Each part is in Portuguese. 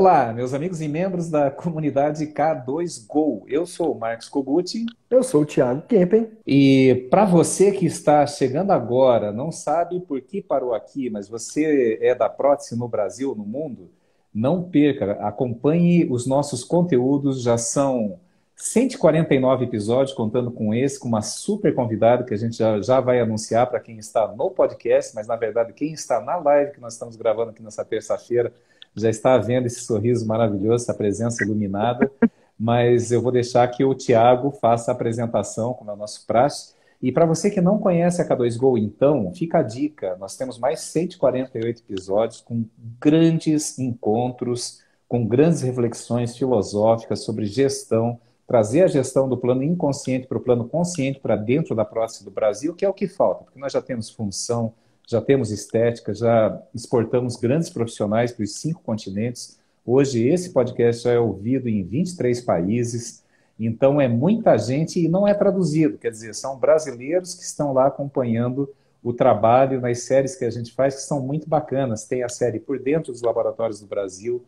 Olá, meus amigos e membros da comunidade K2Go. Eu sou o Marcos Koguti. Eu sou o Thiago Kempen. E para você que está chegando agora, não sabe por que parou aqui, mas você é da prótese no Brasil, no mundo, não perca, acompanhe os nossos conteúdos, já são 149 episódios, contando com esse, com uma super convidada que a gente já, já vai anunciar para quem está no podcast, mas na verdade quem está na live que nós estamos gravando aqui nessa terça-feira já está vendo esse sorriso maravilhoso, essa presença iluminada, mas eu vou deixar que o Tiago faça a apresentação, como é o nosso praxe. E para você que não conhece a K2Go, então, fica a dica: nós temos mais 148 episódios com grandes encontros, com grandes reflexões filosóficas sobre gestão, trazer a gestão do plano inconsciente para o plano consciente para dentro da próxima do Brasil, que é o que falta, porque nós já temos função, já temos estética, já exportamos grandes profissionais para os cinco continentes. Hoje, esse podcast já é ouvido em 23 países, então é muita gente e não é traduzido, quer dizer, são brasileiros que estão lá acompanhando o trabalho nas séries que a gente faz, que são muito bacanas. Tem a série Por Dentro dos Laboratórios do Brasil,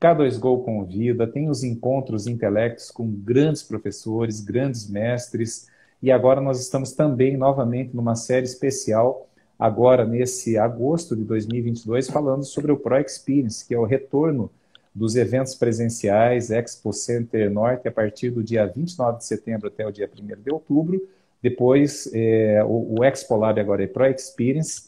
K2Go convida, tem os encontros intelectos com grandes professores, grandes mestres, e agora nós estamos também novamente numa série especial agora nesse agosto de 2022 falando sobre o Pro Experience, que é o retorno dos eventos presenciais Expo Center Norte a partir do dia 29 de setembro até o dia 1 de outubro. Depois, é, o, o Expo Lab agora é Pro Experience,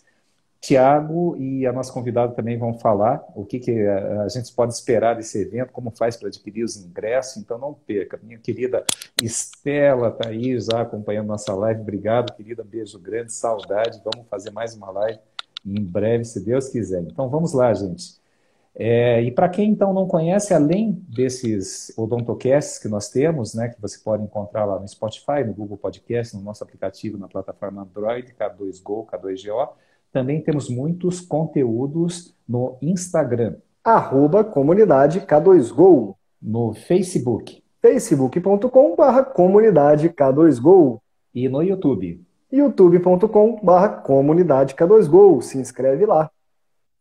Tiago e a nossa convidada também vão falar o que, que a gente pode esperar desse evento, como faz para adquirir os ingressos, então não perca. Minha querida Estela está aí já acompanhando nossa live, obrigado, querida, beijo grande, saudade, vamos fazer mais uma live em breve, se Deus quiser. Então vamos lá, gente. É, e para quem então não conhece, além desses odontocasts que nós temos, né, que você pode encontrar lá no Spotify, no Google Podcast, no nosso aplicativo, na plataforma Android, K2Go, K2GO, também temos muitos conteúdos no Instagram. Arroba comunidade K2Go. No Facebook. facebook.com.br comunidade K2Go. E no YouTube. youtube.com.br comunidade K2Go. Se inscreve lá.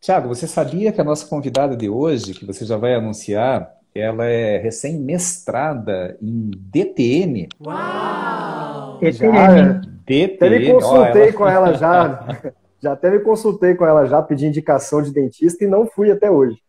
Tiago, você sabia que a nossa convidada de hoje, que você já vai anunciar, ela é recém-mestrada em DTM. Uau! DTM. DTM. Até me consultei ela... com ela já. Já até me consultei com ela já, pedi indicação de dentista e não fui até hoje.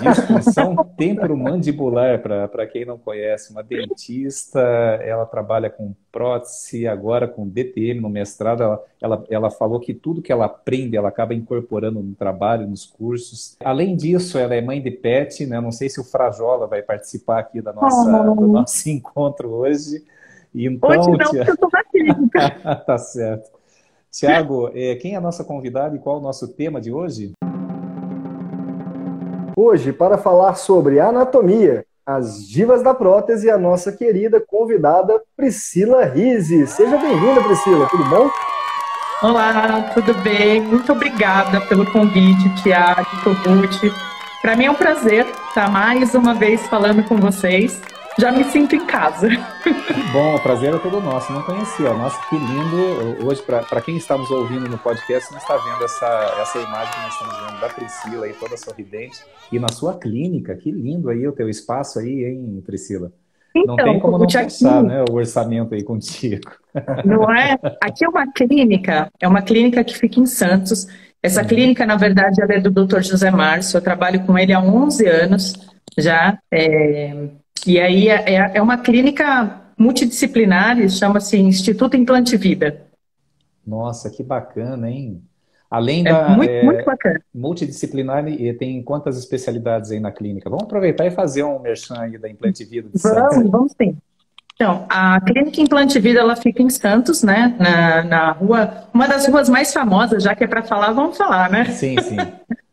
Disfunção temporomandibular, para quem não conhece, uma dentista, ela trabalha com prótese, agora com DTM no mestrado, ela, ela, ela falou que tudo que ela aprende, ela acaba incorporando no trabalho, nos cursos. Além disso, ela é mãe de pet, né? Não sei se o Frajola vai participar aqui da nossa, oh. do nosso encontro hoje. Então, hoje não, tia... porque eu tô na clínica. tá certo. Tiago, é, quem é a nossa convidada e qual é o nosso tema de hoje? Hoje, para falar sobre anatomia, as divas da prótese, a nossa querida convidada Priscila Rise. Seja bem-vinda, Priscila, tudo bom? Olá, tudo bem? Muito obrigada pelo convite, Tiago, Toguchi. Para mim é um prazer estar mais uma vez falando com vocês já me sinto em casa. Que bom, o prazer é todo nosso. Não conhecia. Nossa, que lindo. Hoje, para quem está nos ouvindo no podcast, não está vendo essa, essa imagem que nós estamos vendo da Priscila aí, toda sorridente. E na sua clínica, que lindo aí o teu espaço aí, hein, Priscila? Então, não tem como não pensar, né, o orçamento aí contigo. Não é? Aqui é uma clínica, é uma clínica que fica em Santos. Essa uhum. clínica, na verdade, ela é do Dr. José Márcio. Eu trabalho com ele há 11 anos já. É, e aí é, é, é uma clínica multidisciplinar, chama-se Instituto Implante Vida. Nossa, que bacana, hein? Além é da muito, é, muito bacana. multidisciplinar, e tem quantas especialidades aí na clínica? Vamos aproveitar e fazer um merchan aí da Implante Vida de Santos. Vamos, vamos sim. Então, a clínica Implante Vida ela fica em Santos, né? Na, na rua, uma das ruas mais famosas, já que é para falar, vamos falar, né? Sim, sim.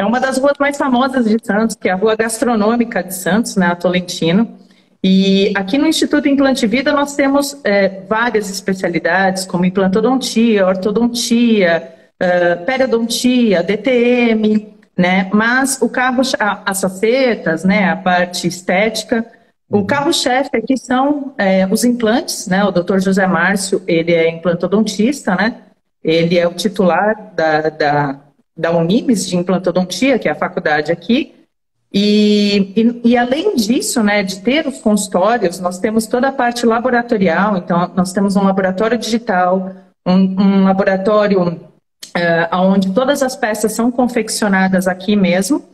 É uma das ruas mais famosas de Santos, que é a Rua Gastronômica de Santos, né, a Tolentino. E aqui no Instituto Implante Vida nós temos é, várias especialidades, como implantodontia, ortodontia, uh, periodontia, DTM, né? Mas o carro, as facetas, né, a parte estética, o uhum. carro-chefe aqui são é, os implantes, né? O Dr. José Márcio, ele é implantodontista, né? Ele é o titular da, da da Unimes de implantodontia, que é a faculdade aqui, E, e, e, além disso, né, de ter os consultórios, nós temos toda a parte laboratorial, então nós temos um laboratório digital, um, um laboratório uh, onde todas as peças são confeccionadas aqui mesmo.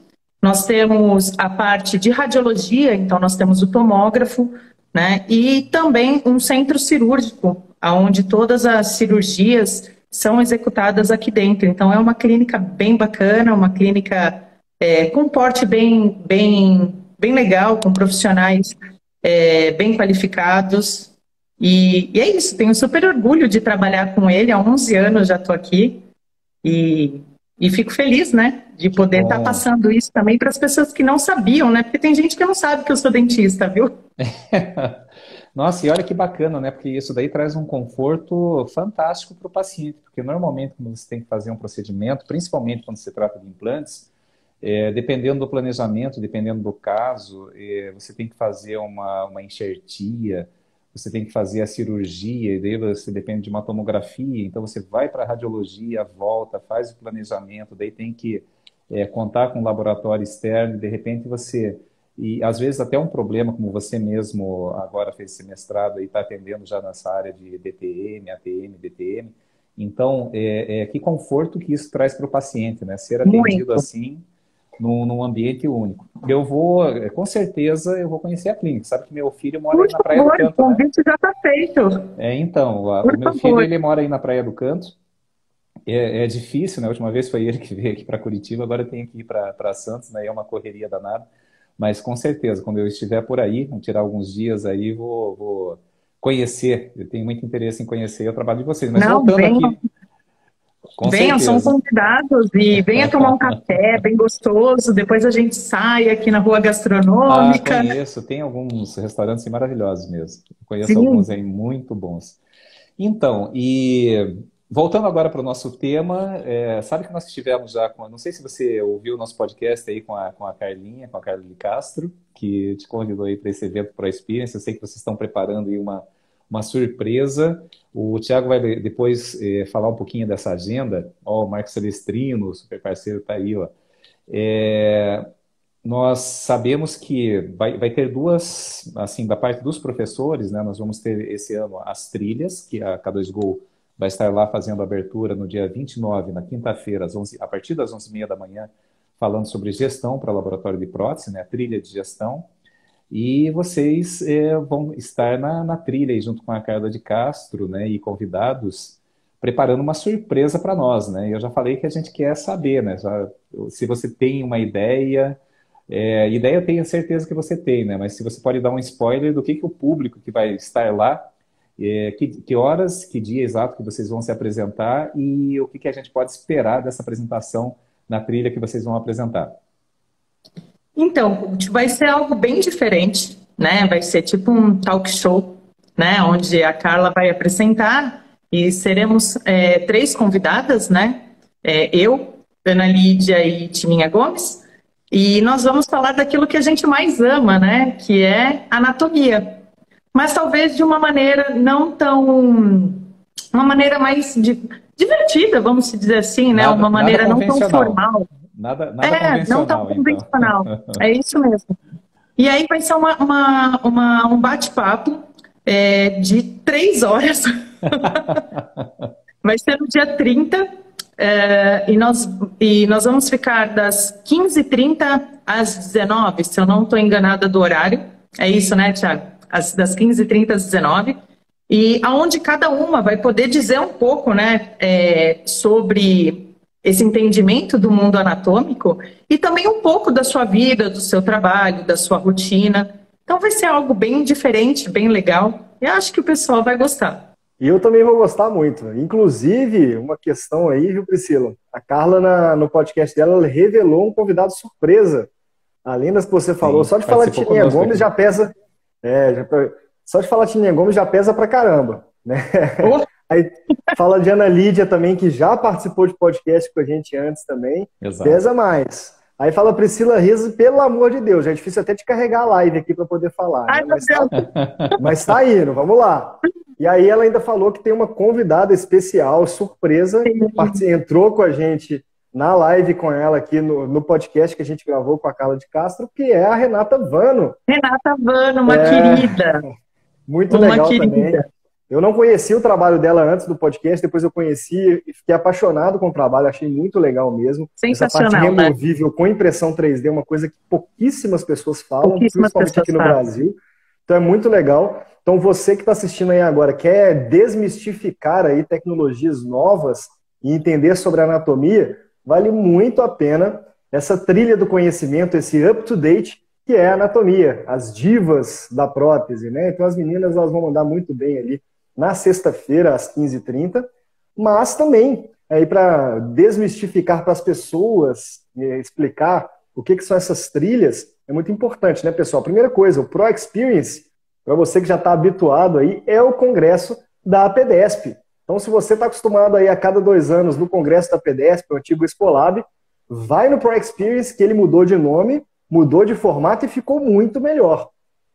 Nós temos a parte de radiologia, então nós temos o tomógrafo, né, e também um centro cirúrgico, onde todas as cirurgias são executadas aqui dentro. Então é uma clínica bem bacana, uma clínica é, com porte bem, bem, bem legal, com profissionais é, bem qualificados. E, e, é isso, tenho super orgulho de trabalhar com ele. Há 11 anos já estou aqui e, e fico feliz, né? De poder estar tá passando isso também para as pessoas que não sabiam, né? Porque tem gente que não sabe que eu sou dentista, viu? Nossa, e olha que bacana, né? Porque isso daí traz um conforto fantástico para o paciente. Porque normalmente, quando você tem que fazer um procedimento, principalmente quando se trata de implantes, é, dependendo do planejamento, dependendo do caso, é, você tem que fazer uma, uma enxertia, você tem que fazer a cirurgia, e daí você depende de uma tomografia, então você vai para a radiologia, volta, faz o planejamento, daí tem que é, contar com um laboratório externo, de repente você. E às vezes até um problema, como você mesmo agora fez esse mestrado e está atendendo já nessa área de DTM, ATM, DTM. Então, é, é, que conforto que isso traz para o paciente, né? Ser atendido Muito. assim num, num, ambiente único. Eu vou, com certeza, eu vou conhecer a clínica. Sabe que meu filho mora Por aí na Praia favor, do Canto. O né? convite né? já está feito. É, então, a, o meu favor. filho ele mora aí na Praia do Canto. É, é, difícil, né? A última vez foi ele que veio aqui para Curitiba, agora tenho que ir para Santos, né? É uma correria danada. Mas com certeza, quando eu estiver por aí, vou tirar alguns dias aí, vou, vou conhecer. Eu tenho muito interesse em conhecer o trabalho de vocês. Mas Não, voltando bem... aqui com venham, certeza. são convidados e venha tomar um café bem gostoso. Depois a gente sai aqui na rua gastronômica. Ah, conheço, tem alguns restaurantes maravilhosos mesmo. conheço Sim. alguns aí muito bons. Então, e voltando agora para o nosso tema, é, sabe que nós estivemos já com. Não sei se você ouviu o nosso podcast aí com a, com a Carlinha, com a Carla de Castro, que te convidou aí para esse evento para a Experience. Eu sei que vocês estão preparando aí uma uma surpresa. O Tiago vai depois é, falar um pouquinho dessa agenda. Ó, o Marcos Celestrino, super parceiro, está aí. Ó. É, nós sabemos que vai, vai ter duas, assim, da parte dos professores, né, nós vamos ter esse ano as trilhas, que a K2Go vai estar lá fazendo a abertura no dia 29, na quinta-feira, a partir das 11h30 da manhã, falando sobre gestão para laboratório de prótese, né, a trilha de gestão. E vocês é, vão estar na, na trilha junto com a Carla de Castro né, e convidados, preparando uma surpresa para nós. Né? Eu já falei que a gente quer saber, né? Já, se você tem uma ideia, é, ideia eu tenho certeza que você tem, né? mas se você pode dar um spoiler do que, que o público que vai estar lá, é, que, que, horas, que dia exato que vocês vão se apresentar e o que, que a gente pode esperar dessa apresentação na trilha que vocês vão apresentar. Então, vai ser algo bem diferente, né? Vai ser tipo um talk show, né? Onde a Carla vai apresentar e seremos é, três convidadas, né? É, eu, Ana Lídia e Timinha Gomes. E nós vamos falar daquilo que a gente mais ama, né? Que é anatomia. Mas talvez de uma maneira não tão. Uma maneira mais divertida, vamos dizer assim, né? Nada, uma maneira não tão formal. Nada, nada é, convencional. Não tão convencional. Então. É isso mesmo. E aí vai ser uma, uma, uma um bate-papo é, de três horas. vai ser no dia 30. É, e, nós, e nós vamos ficar das 15h30 às 19 se eu não estou enganada do horário. É isso, né, Tiago? Das 15h30 às 19 E aonde cada uma vai poder dizer um pouco né, é, sobre esse entendimento do mundo anatômico e também um pouco da sua vida, do seu trabalho, da sua rotina. Então vai ser algo bem diferente, bem legal. E acho que o pessoal vai gostar. E eu também vou gostar muito. Inclusive, uma questão aí, viu, Priscila? A Carla, na, no podcast dela, ela revelou um convidado surpresa. Além das que você falou, Sim, só de falar de Tininha Gomes aqui. já pesa. É, já, só de falar de Gomes já pesa pra caramba. Né? Oh. Aí fala de Ana Lídia também, que já participou de podcast com a gente antes também. Exato. Pesa mais. Aí fala Priscila Riso, pelo amor de Deus, já é difícil até de carregar a live aqui para poder falar. Ai, né? mas, tá, mas tá indo, vamos lá. E aí ela ainda falou que tem uma convidada especial, surpresa, que entrou com a gente na live com ela aqui no, no, podcast que a gente gravou com a Carla de Castro, que é a Renata Vano. Renata Vano, uma é... querida. Muito uma legal querida. também. Eu não conhecia o trabalho dela antes do podcast, depois eu conheci e fiquei apaixonado com o trabalho, achei muito legal mesmo. Sensacional, Essa parte né? removível né? com impressão 3D é uma coisa que pouquíssimas pessoas falam, pouquíssimas principalmente pessoas aqui no falam. Brasil. Então é muito legal. Então você que está assistindo aí agora, quer desmistificar aí tecnologias novas e entender sobre anatomia, vale muito a pena essa trilha do conhecimento, esse up-to-date que é a anatomia, as divas da prótese, né? Então as meninas elas vão mandar muito bem ali na sexta-feira, às 15h30, mas também aí para desmistificar para as pessoas, explicar o que, que são essas trilhas, é muito importante, né, pessoal? Primeira coisa, o Pro Experience, para você que já está habituado aí, é o congresso da APDESP. Então, se você está acostumado aí a cada dois anos no congresso da APDESP, o antigo Expolab, vai no Pro Experience, que ele mudou de nome, mudou de formato e ficou muito melhor.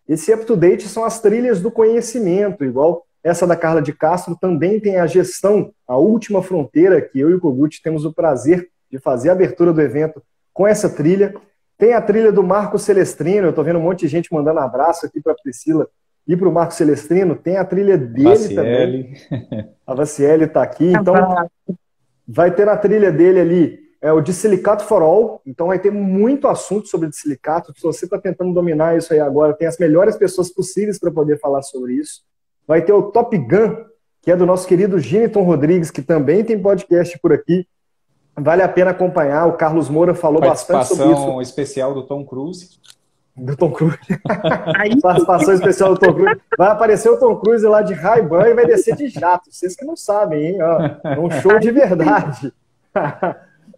Esse up-to-date são as trilhas do conhecimento, igual essa da Carla de Castro também tem a gestão, a última fronteira, que eu e o Kogut temos o prazer de fazer a abertura do evento com essa trilha. Tem a trilha do Marco Celestrino, eu estou vendo um monte de gente mandando abraço aqui para a Priscila e para o Marco Celestrino. Tem a trilha dele Vaciele. também. A Vaciele está aqui. Então, vai ter na trilha dele ali é o de Silicato for All. Então, vai ter muito assunto sobre de silicato. Se você está tentando dominar isso aí agora, tem as melhores pessoas possíveis para poder falar sobre isso. Vai ter o Top Gun, que é do nosso querido Giniton Rodrigues, que também tem podcast por aqui. Vale a pena acompanhar. O Carlos Moura falou bastante sobre isso. Participação especial do Tom Cruise. Do Tom Cruise. Participação especial do Tom Cruise. Vai aparecer o Tom Cruise lá de Ray-Ban e vai descer de jato. Vocês que não sabem, hein? Ó, é um show de verdade.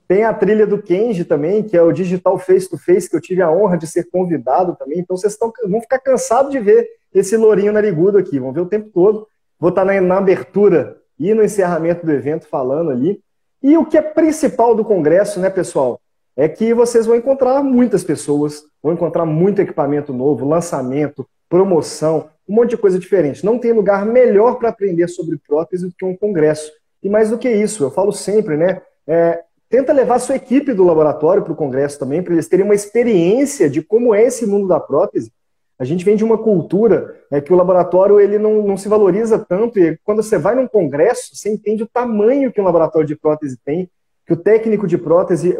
Tem a trilha do Kenji também, que é o Digital Face to Face, que eu tive a honra de ser convidado também. Então vocês estão, vão ficar cansados de ver esse lourinho narigudo aqui. Vão ver o tempo todo. Vou estar na, na abertura e no encerramento do evento falando ali. E o que é principal do congresso, né, pessoal? É que vocês vão encontrar muitas pessoas, vão encontrar muito equipamento novo, lançamento, promoção, um monte de coisa diferente. Não tem lugar melhor para aprender sobre prótese do que um congresso. E mais do que isso, eu falo sempre, né? É, tenta levar sua equipe do laboratório para o congresso também, para eles terem uma experiência de como é esse mundo da prótese a gente vem de uma cultura é, que o laboratório ele não, não se valoriza tanto, e quando você vai num congresso, você entende o tamanho que um laboratório de prótese tem, que o técnico de prótese,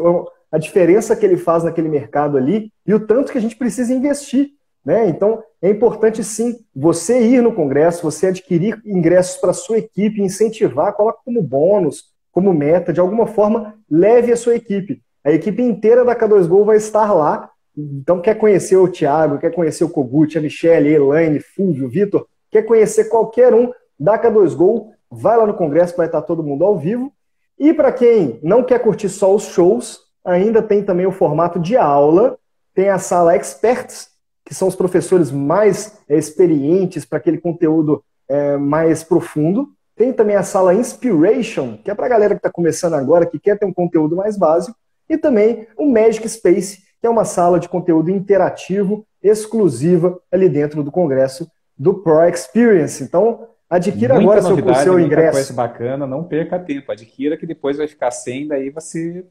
a diferença que ele faz naquele mercado ali, e o tanto que a gente precisa investir. Né? Então, é importante sim você ir no congresso, você adquirir ingressos para a sua equipe, incentivar, coloque como bônus, como meta, de alguma forma, leve a sua equipe. A equipe inteira da K2Go vai estar lá então, quer conhecer o Thiago, quer conhecer o Kogut, a Michelle, a Elaine, Fulvio, Vitor, quer conhecer qualquer um da K2Go, vai lá no congresso, vai estar todo mundo ao vivo. E para quem não quer curtir só os shows, ainda tem também o formato de aula, tem a sala Experts, que são os professores mais é, experientes para aquele conteúdo é, mais profundo. Tem também a sala Inspiration, que é para a galera que está começando agora, que quer ter um conteúdo mais básico. E também o Magic Space, que é uma sala de conteúdo interativo, exclusiva, ali dentro do Congresso do Pro Experience. Então, adquira muita agora novidade, seu, seu ingresso. Coisa bacana, não perca tempo. Adquira que depois vai ficar sem, daí você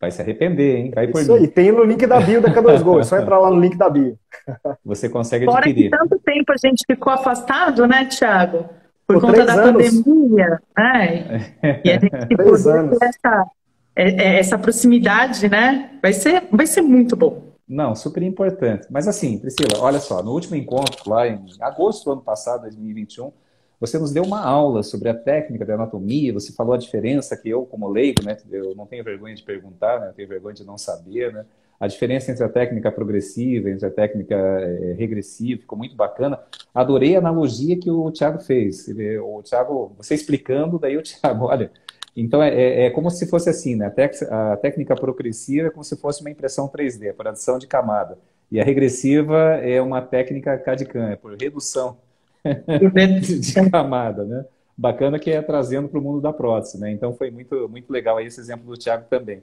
vai se arrepender, hein? Vai Isso aí, tem no link da bio da K2Go, é só entrar lá no link da bio. Você consegue adquirir. Fora que tanto tempo a gente ficou afastado, né, Thiago? Por, Por conta da anos. pandemia. É. E a gente três anos. essa é, é, essa proximidade, né? Vai ser, vai ser muito bom. Não, super importante. Mas assim, Priscila, olha só, no último encontro, lá em agosto do ano passado, 2021, você nos deu uma aula sobre a técnica da anatomia, você falou a diferença que eu, como leigo, né, eu não tenho vergonha de perguntar, né, eu tenho vergonha de não saber, né, a diferença entre a técnica progressiva, entre a técnica é, regressiva, ficou muito bacana. Adorei a analogia que o Thiago fez. Ele, o Thiago, você explicando, daí o Thiago, olha, então, é, é, é, como se fosse assim, né? A, técnica progressiva é como se fosse uma impressão 3D, por adição de camada. E a regressiva é uma técnica CAD-CAM, é por redução de camada, né? Bacana que é trazendo para o mundo da prótese, né? Então, foi muito, muito legal aí esse exemplo do Tiago também.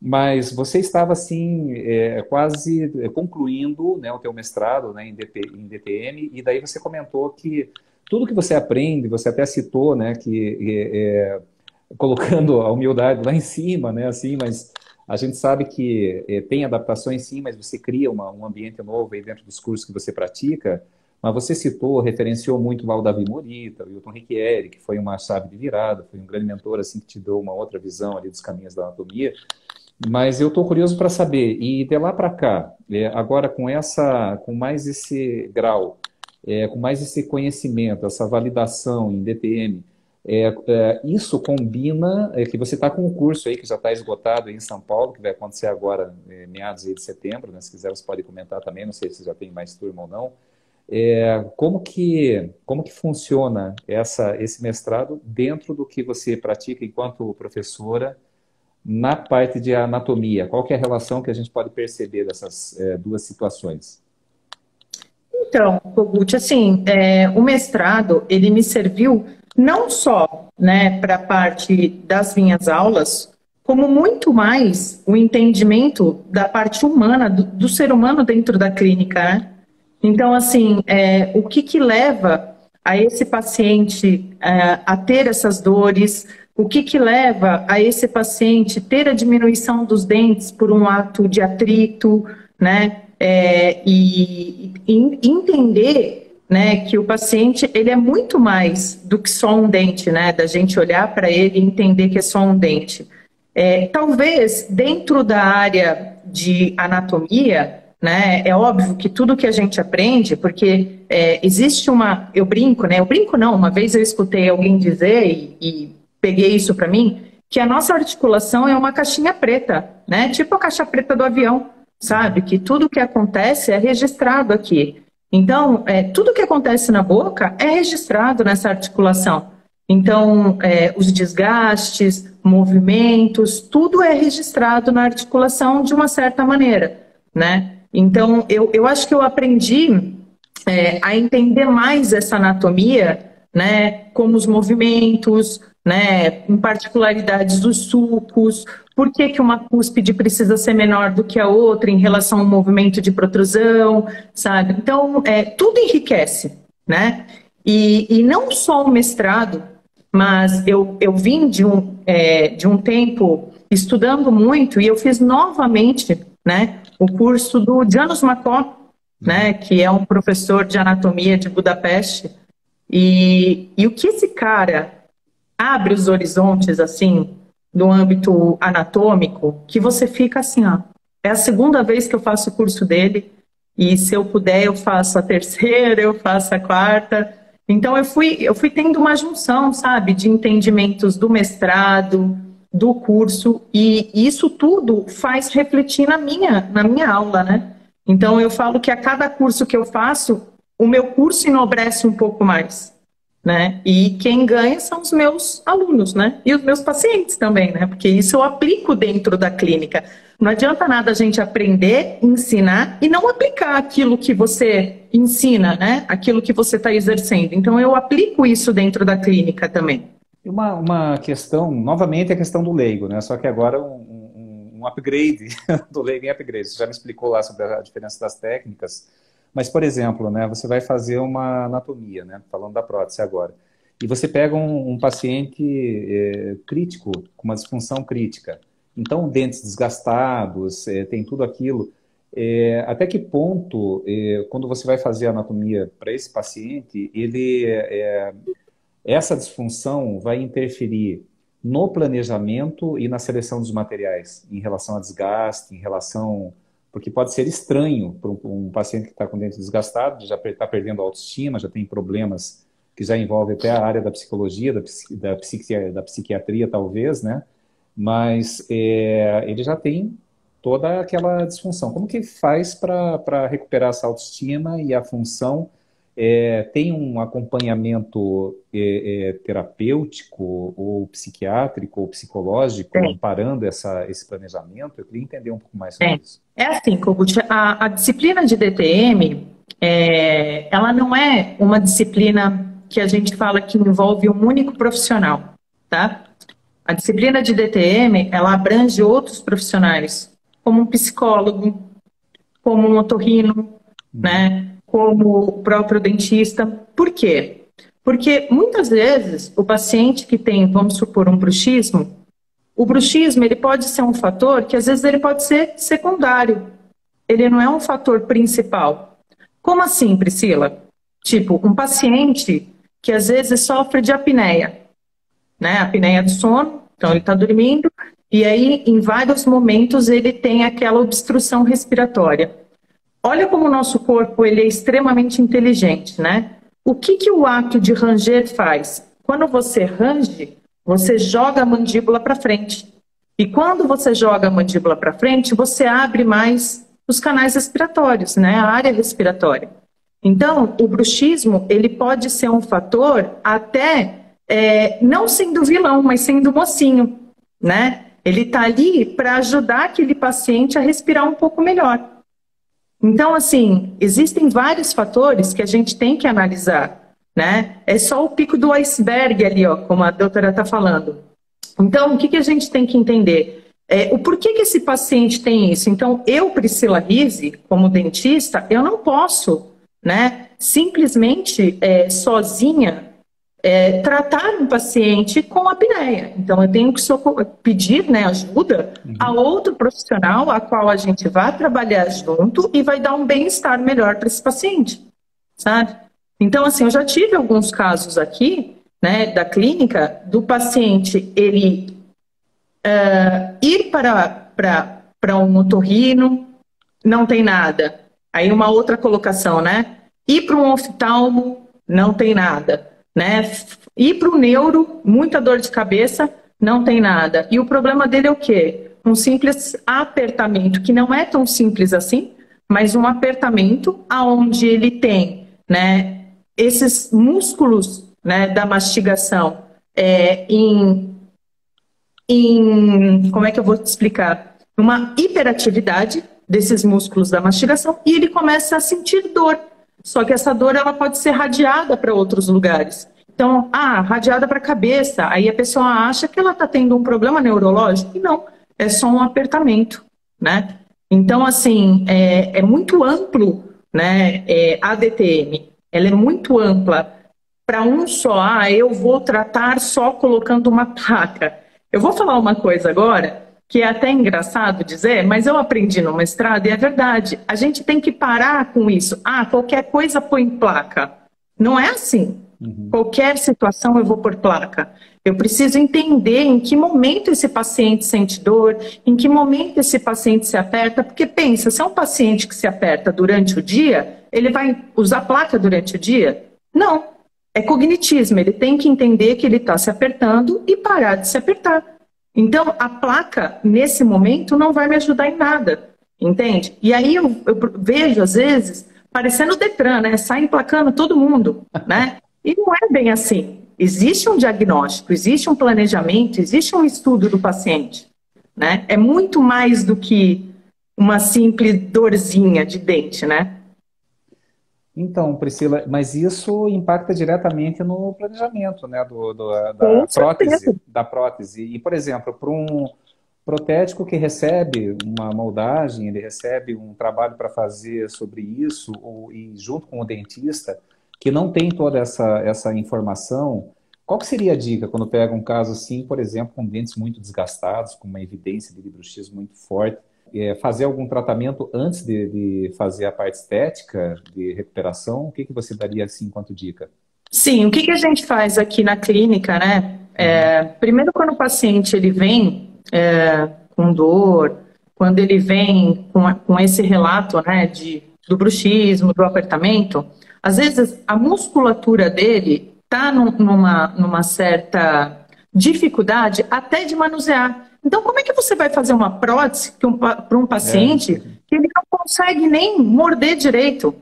Mas você estava, assim, é, quase concluindo né, o teu mestrado né, em, DP, em DTM, e daí você comentou que tudo que você aprende, você até citou, né, que... É, colocando a humildade lá em cima, né? Assim, mas a gente sabe que é, tem adaptações sim, mas você cria uma, um ambiente novo aí dentro dos cursos que você pratica. Mas você citou, referenciou muito o Davi Morita, o Hilton Riccieri, que foi uma chave de virada, foi um grande mentor assim que te deu uma outra visão ali dos caminhos da anatomia. Mas eu estou curioso para saber, e de lá para cá, é, agora com essa, com mais esse grau, é, com mais esse conhecimento, essa validação em DTM, é, é, isso combina, é, que você está com um curso aí que já está esgotado em São Paulo, que vai acontecer agora, é, meados de setembro, né? se quiser você pode comentar também, não sei se já tem mais turma ou não, é, como, que, como que funciona essa, esse mestrado dentro do que você pratica enquanto professora na parte de anatomia? Qual é a relação que a gente pode perceber dessas é, duas situações? Então, Kogut, assim, é, o mestrado, ele me serviu não só né, para a parte das minhas aulas, como muito mais o entendimento da parte humana, do, do ser humano dentro da clínica, né? Então, assim, é, o que, que leva a esse paciente é, a ter essas dores? O que, que leva a esse paciente ter a diminuição dos dentes por um ato de atrito, né? É, e, e, entender né, que o paciente ele é muito mais do que só um dente, né? Da gente olhar para ele e entender que é só um dente. É, talvez dentro da área de anatomia né? É óbvio que tudo que a gente aprende, porque é, existe uma, eu brinco, né? Eu brinco não. Uma vez eu escutei alguém dizer e, e peguei isso para mim que a nossa articulação é uma caixinha preta, né? Tipo a caixa preta do avião, sabe? Que tudo que acontece é registrado aqui. Então, é, tudo que acontece na boca é registrado nessa articulação. Então, é, os desgastes, movimentos, tudo é registrado na articulação de uma certa maneira, né? Então, eu, eu acho que eu aprendi é, a entender mais essa anatomia, né, como os movimentos, né, em particularidades dos sulcos, por que, que uma cúspide precisa ser menor do que a outra em relação ao movimento de protrusão, sabe? Então, é, tudo enriquece, né? E, e não só o mestrado, mas eu, eu vim de um, é, de um tempo estudando muito e eu fiz novamente né, o curso do Janos Macó, né, que é um professor de anatomia de Budapeste. E, e o que esse cara abre os horizontes, assim, no âmbito anatômico, que você fica assim, ó. É a segunda vez que eu faço o curso dele, e se eu puder, eu faço a terceira, eu faço a quarta. Então, eu fui, eu fui tendo uma junção, sabe, de entendimentos do mestrado, do curso e isso tudo faz refletir na minha, na minha aula, né? Então eu falo que a cada curso que eu faço, o meu curso enobrece um pouco mais, né? E quem ganha são os meus alunos, né? E os meus pacientes também, né? Porque isso eu aplico dentro da clínica. Não adianta nada a gente aprender, ensinar e não aplicar aquilo que você ensina, né? Aquilo que você está exercendo. Então eu aplico isso dentro da clínica também. Uma, uma questão, novamente, a questão do leigo, né? Só que agora um, um, um upgrade do leigo em upgrade. Você já me explicou lá sobre a diferença das técnicas. Mas, por exemplo, né, você vai fazer uma anatomia, né? Falando da prótese agora. E você pega um, um paciente é, crítico, com uma disfunção crítica. Então, dentes desgastados, é, tem tudo aquilo. É, até que ponto, quando você vai fazer a anatomia para esse paciente, ele essa disfunção vai interferir no planejamento e na seleção dos materiais, em relação a desgaste, em relação. Porque pode ser estranho para um, paciente que está com dente desgastado, já está perdendo a autoestima, já tem problemas que já envolvem até a área da psicologia, da, da, psiquiatria, da psiquiatria, talvez, né? Mas é, ele já tem toda aquela disfunção. Como que faz para recuperar essa autoestima e a função é, tem um acompanhamento é, é, terapêutico ou psiquiátrico ou psicológico Sim. amparando essa, esse planejamento? Eu queria entender um pouco mais sobre é. isso. É assim, Kogut, a, a, disciplina de DTM, é, ela não é uma disciplina que a gente fala que envolve um único profissional, tá? A disciplina de DTM, ela abrange outros profissionais, como um psicólogo, como um otorrino, hum. né? Como o próprio dentista. Por quê? Porque muitas vezes o paciente que tem, vamos supor, um bruxismo, o bruxismo ele pode ser um fator que às vezes ele pode ser secundário. Ele não é um fator principal. Como assim, Priscila? Tipo, um paciente que às vezes sofre de apneia, né? Apneia do sono, então ele está dormindo e aí em vários momentos ele tem aquela obstrução respiratória. Olha como o nosso corpo ele é extremamente inteligente, né? O que, que o ato de ranger faz? Quando você range, você joga a mandíbula para frente. E quando você joga a mandíbula para frente, você abre mais os canais respiratórios, né? A área respiratória. Então, o bruxismo ele pode ser um fator até é, não sendo vilão, mas sendo mocinho, né? Ele está ali para ajudar aquele paciente a respirar um pouco melhor. Então, assim, existem vários fatores que a gente tem que analisar, né? É só o pico do iceberg ali, ó, como a doutora está falando. Então, o que, que a gente tem que entender? É, o porquê que esse paciente tem isso? Então, eu, Priscila Rise, como dentista, eu não posso né? Simplesmente é, sozinha é, tratar um paciente com apneia. Então, eu tenho que pedir né, ajuda uhum. a outro profissional a qual a gente vai trabalhar junto e vai dar um bem-estar melhor para esse paciente, sabe? Então, assim, eu já tive alguns casos aqui, né, da clínica, do paciente, ele uh, ir para, para, para um otorrino, não tem nada. Aí uma outra colocação, né? Ir para um oftalmo, não tem nada. Né? Ir para o neuro, muita dor de cabeça, não tem nada. E o problema dele é o quê? Um simples apertamento, que não é tão simples assim, mas um apertamento aonde ele tem né, esses músculos né, da mastigação é, em, em. Como é que eu vou te explicar? Uma hiperatividade desses músculos da mastigação e ele começa a sentir dor. Só que essa dor ela pode ser radiada para outros lugares. Então, ah, radiada para a cabeça. Aí a pessoa acha que ela está tendo um problema neurológico. E não, é só um apertamento, né? Então, assim, é, é muito amplo, né? É, a DTM, ela é muito ampla. Para um só, ah, eu vou tratar só colocando uma placa. Eu vou falar uma coisa agora que é até engraçado dizer, mas eu aprendi no mestrado e é verdade. A gente tem que parar com isso. Ah, qualquer coisa põe placa. Não é assim. Uhum. Qualquer situação eu vou por placa. Eu preciso entender em que momento esse paciente sente dor, em que momento esse paciente se aperta, porque pensa, se é um paciente que se aperta durante o dia, ele vai usar placa durante o dia? Não. É cognitismo, ele tem que entender que ele está se apertando e parar de se apertar. Então, a placa, nesse momento, não vai me ajudar em nada, entende? E aí eu, eu vejo, às vezes, parecendo o Detran, né? Sai emplacando todo mundo, né? E não é bem assim. Existe um diagnóstico, existe um planejamento, existe um estudo do paciente, né? É muito mais do que uma simples dorzinha de dente, né? Então, Priscila, mas isso impacta diretamente no planejamento né, do, do da, prótese, da prótese. E, por exemplo, para um protético que recebe uma moldagem, ele recebe um trabalho para fazer sobre isso, ou, e junto com o dentista, que não tem toda essa, essa informação, qual que seria a dica quando pega um caso assim, por exemplo, com dentes muito desgastados, com uma evidência de bruxismo muito forte, é, fazer algum tratamento antes de, de, fazer a parte estética de recuperação? O que, que você daria assim enquanto dica? Sim, o que, que a gente faz aqui na clínica, né? É, primeiro, quando o paciente ele vem é, com dor, quando ele vem com, com esse relato né, de, do bruxismo, do apertamento, às vezes a musculatura dele está numa, numa certa dificuldade até de manusear. Então, como é que você vai fazer uma prótese para um, paciente é. que ele não consegue nem morder direito,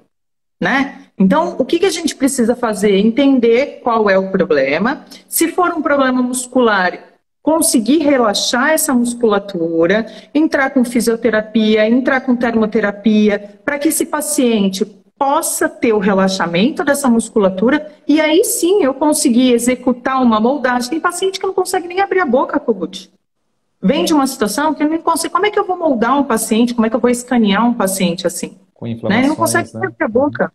né? Então, o que, que a gente precisa fazer? Entender qual é o problema. Se for um problema muscular, conseguir relaxar essa musculatura, entrar com fisioterapia, entrar com termoterapia, para que esse paciente possa ter o relaxamento dessa musculatura e aí sim eu conseguir executar uma moldagem. Tem paciente que não consegue nem abrir a boca, Kogut vem de uma situação que ele não consegue. Como é que eu vou moldar um paciente? Como é que eu vou escanear um paciente assim? Com inflamações, né? Ele não consegue né? abrir a boca.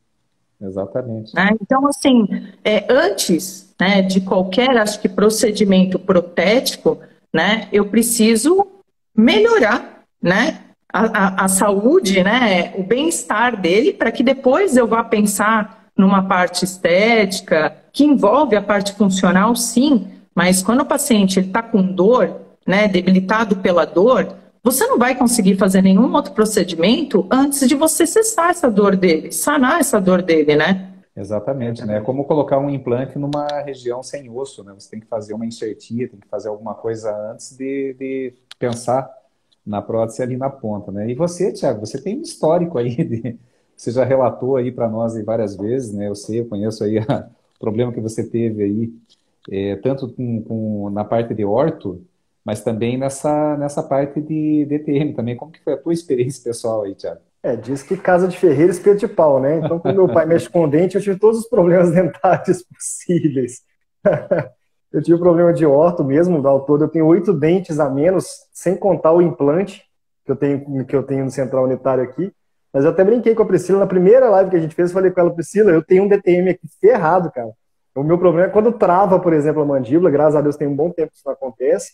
Exatamente. Né? Então, assim, é, antes né, de qualquer, acho que, procedimento protético, né, eu preciso melhorar né, a, a, a saúde, né, o bem-estar dele, para que depois eu vá pensar numa parte estética, que envolve a parte funcional, sim, mas quando o paciente está com dor, né, debilitado pela dor, você não vai conseguir fazer nenhum outro procedimento antes de você cessar essa dor dele, sanar essa dor dele, né? Exatamente, né? É como colocar um implante numa região sem osso, né? Você tem que fazer uma enxertia, tem que fazer alguma coisa antes de, de pensar na prótese ali na ponta, né? E você, Tiago, você tem um histórico aí de, você já relatou aí para nós aí várias vezes, né? Eu sei, eu conheço aí o problema que você teve aí, é, tanto com, com, na parte de orto, mas também nessa, nessa parte de DTM também. Como que foi a tua experiência pessoal aí, Tiago? É, diz que casa de ferreiro espeto de pau, né? Então, quando meu pai mexe com dente, eu tive todos os problemas dentários possíveis. eu tive problema de orto mesmo, ao todo eu tenho oito dentes a menos, sem contar o implante que eu tenho, que eu tenho no central unitário aqui. Mas eu até brinquei com a Priscila na primeira live que a gente fez, eu falei com ela, Priscila, eu tenho um DTM aqui ferrado, cara. O meu problema é quando trava, por exemplo, a mandíbula, graças a Deus tem um bom tempo que isso não acontece,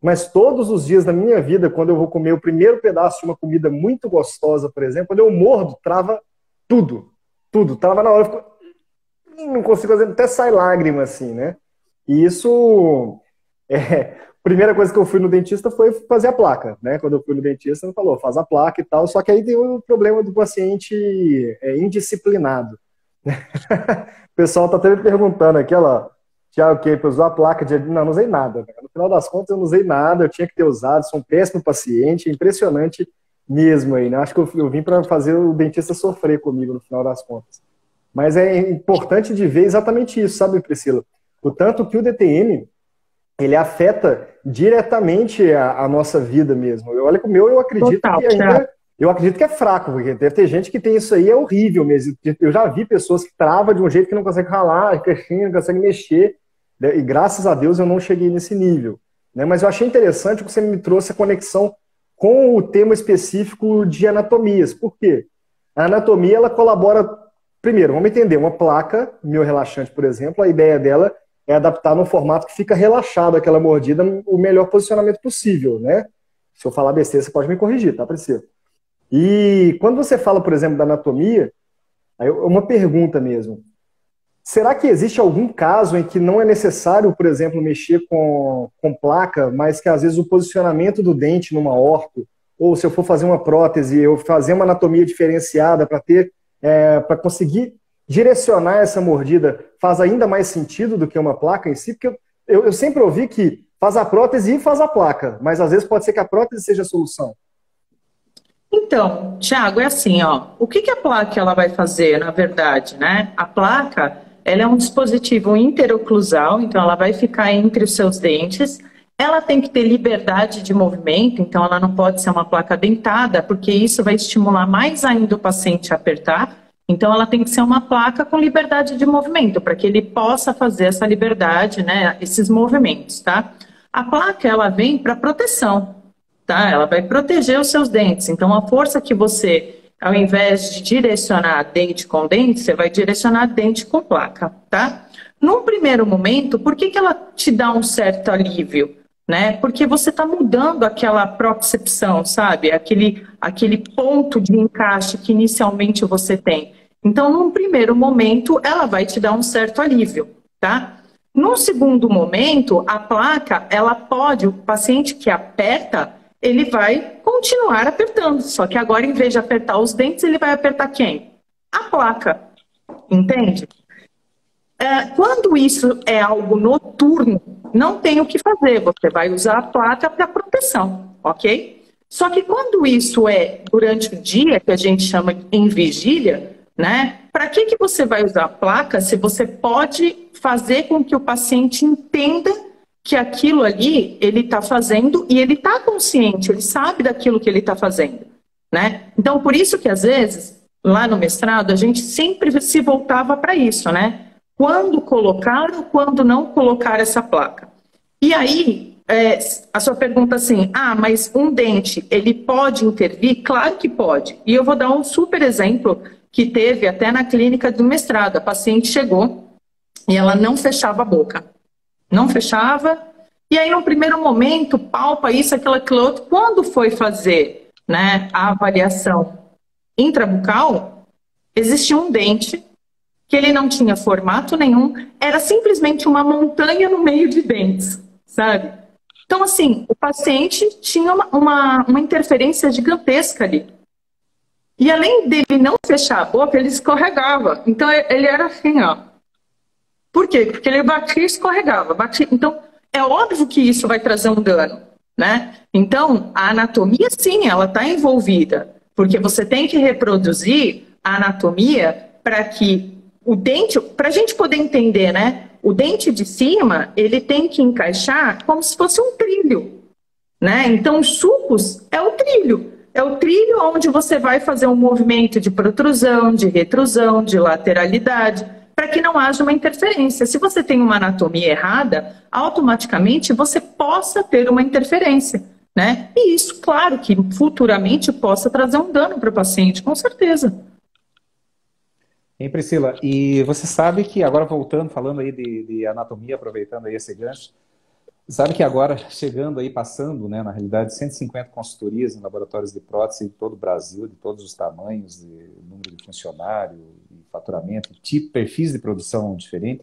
mas todos os dias da minha vida, quando eu vou comer o primeiro pedaço de uma comida muito gostosa, por exemplo, quando eu mordo, trava tudo. Tudo. Trava na hora, eu fico... não consigo fazer, até sai lágrima, assim, né? E isso. É, primeira coisa que eu fui no dentista foi fazer a placa, né? Quando eu fui no dentista, ele falou, faz a placa e tal. Só que aí tem o problema do paciente é, indisciplinado. o pessoal tá até me perguntando aqui, ó Tiago que usou a placa de. Não, não usei nada. No final das contas, eu não usei nada, eu tinha que ter usado, sou um péssimo paciente, é impressionante mesmo aí, né? Acho que eu, eu vim para fazer o dentista sofrer comigo no final das contas. Mas é importante de ver exatamente isso, sabe, Priscila? O tanto que o DTM ele afeta diretamente a, a nossa vida mesmo. Eu olho com o meu, eu acredito Total, que ainda, eu acredito que é fraco, porque deve ter gente que tem isso aí, é horrível mesmo. Eu já vi pessoas que travam de um jeito que não consegue ralar, que não consegue mexer. Né? E graças a Deus eu não cheguei nesse nível. Né? Mas eu achei interessante que você me trouxe a conexão com o tema específico de anatomias. Por quê? A anatomia ela colabora. Primeiro, vamos entender, uma placa, meu relaxante, por exemplo, a ideia dela é adaptar no formato que fica relaxado aquela mordida, o melhor posicionamento possível, né? Se eu falar besteira, você pode me corrigir, tá, Priscila? E quando você fala, por exemplo, da anatomia, uma pergunta mesmo. Será que existe algum caso em que não é necessário, por exemplo, mexer com, com placa, mas que às vezes o posicionamento do dente numa orto, ou se eu for fazer uma prótese, eu fazer uma anatomia diferenciada para ter, é, para conseguir direcionar essa mordida, faz ainda mais sentido do que uma placa em si? Porque eu, eu, eu sempre ouvi que faz a prótese e faz a placa, mas às vezes pode ser que a prótese seja a solução. Então, Tiago, é assim, ó. O que, que a placa ela vai fazer, na verdade, né? A placa ela é um dispositivo interoclusal, então ela vai ficar entre os seus dentes. Ela tem que ter liberdade de movimento, então ela não pode ser uma placa dentada, porque isso vai estimular mais ainda o paciente a apertar. Então ela tem que ser uma placa com liberdade de movimento, para que ele possa fazer essa liberdade, né, esses movimentos, tá? A placa ela vem para proteção, tá? Ela vai proteger os seus dentes. Então a força que você ao invés de direcionar dente com dente, você vai direcionar dente com placa, tá? Num primeiro momento, por que, que ela te dá um certo alívio? Né? Porque você está mudando aquela propriocepção, sabe? Aquele, aquele ponto de encaixe que inicialmente você tem. Então, num primeiro momento, ela vai te dar um certo alívio, tá? Num segundo momento, a placa, ela pode, o paciente que aperta, ele vai continuar apertando. Só que agora, em vez de apertar os dentes, ele vai apertar quem? A placa. Entende? É, quando isso é algo noturno, não tem o que fazer. Você vai usar a placa para proteção, ok? Só que quando isso é durante o dia, que a gente chama em vigília, né? Para que, que você vai usar a placa se você pode fazer com que o paciente entenda que aquilo ali ele está fazendo e ele está consciente, ele sabe daquilo que ele está fazendo, né? Então, por isso que às vezes lá no mestrado a gente sempre se voltava para isso, né? Quando colocar ou quando não colocar essa placa. E aí é, a sua pergunta assim, ah, mas um dente ele pode intervir? Claro que pode. E eu vou dar um super exemplo que teve até na clínica do mestrado. A paciente chegou e ela não fechava a boca. Não fechava. E aí, no primeiro momento, palpa isso, aquilo, aquilo outro. Quando foi fazer né, a avaliação intrabucal, existia um dente que ele não tinha formato nenhum, era simplesmente uma montanha no meio de dentes, sabe? Então, assim, o paciente tinha uma, uma, uma interferência gigantesca ali. E além dele não fechar a boca, ele escorregava. Então, ele era assim, ó. Por quê? Porque ele batia e escorregava. Batia. Então, é óbvio que isso vai trazer um dano, né? Então, a anatomia, sim, ela está envolvida. Porque você tem que reproduzir a anatomia para que o dente, para a gente poder entender, né? O dente de cima, ele tem que encaixar como se fosse um trilho, né? Então, os sulcos é o trilho. É o trilho onde você vai fazer um movimento de protrusão, de retrusão, de lateralidade, para que não haja uma interferência. Se você tem uma anatomia errada, automaticamente você possa ter uma interferência. Né? E isso, claro, que futuramente possa trazer um dano para o paciente, com certeza. Hein, Priscila? E você sabe que, agora voltando, falando aí de, de, anatomia, aproveitando aí esse gancho, sabe que agora, chegando aí, passando, né, na realidade, 150 consultorias em laboratórios de prótese de todo o Brasil, de todos os tamanhos, de número de funcionário, faturamento, tipo, perfis de produção diferente,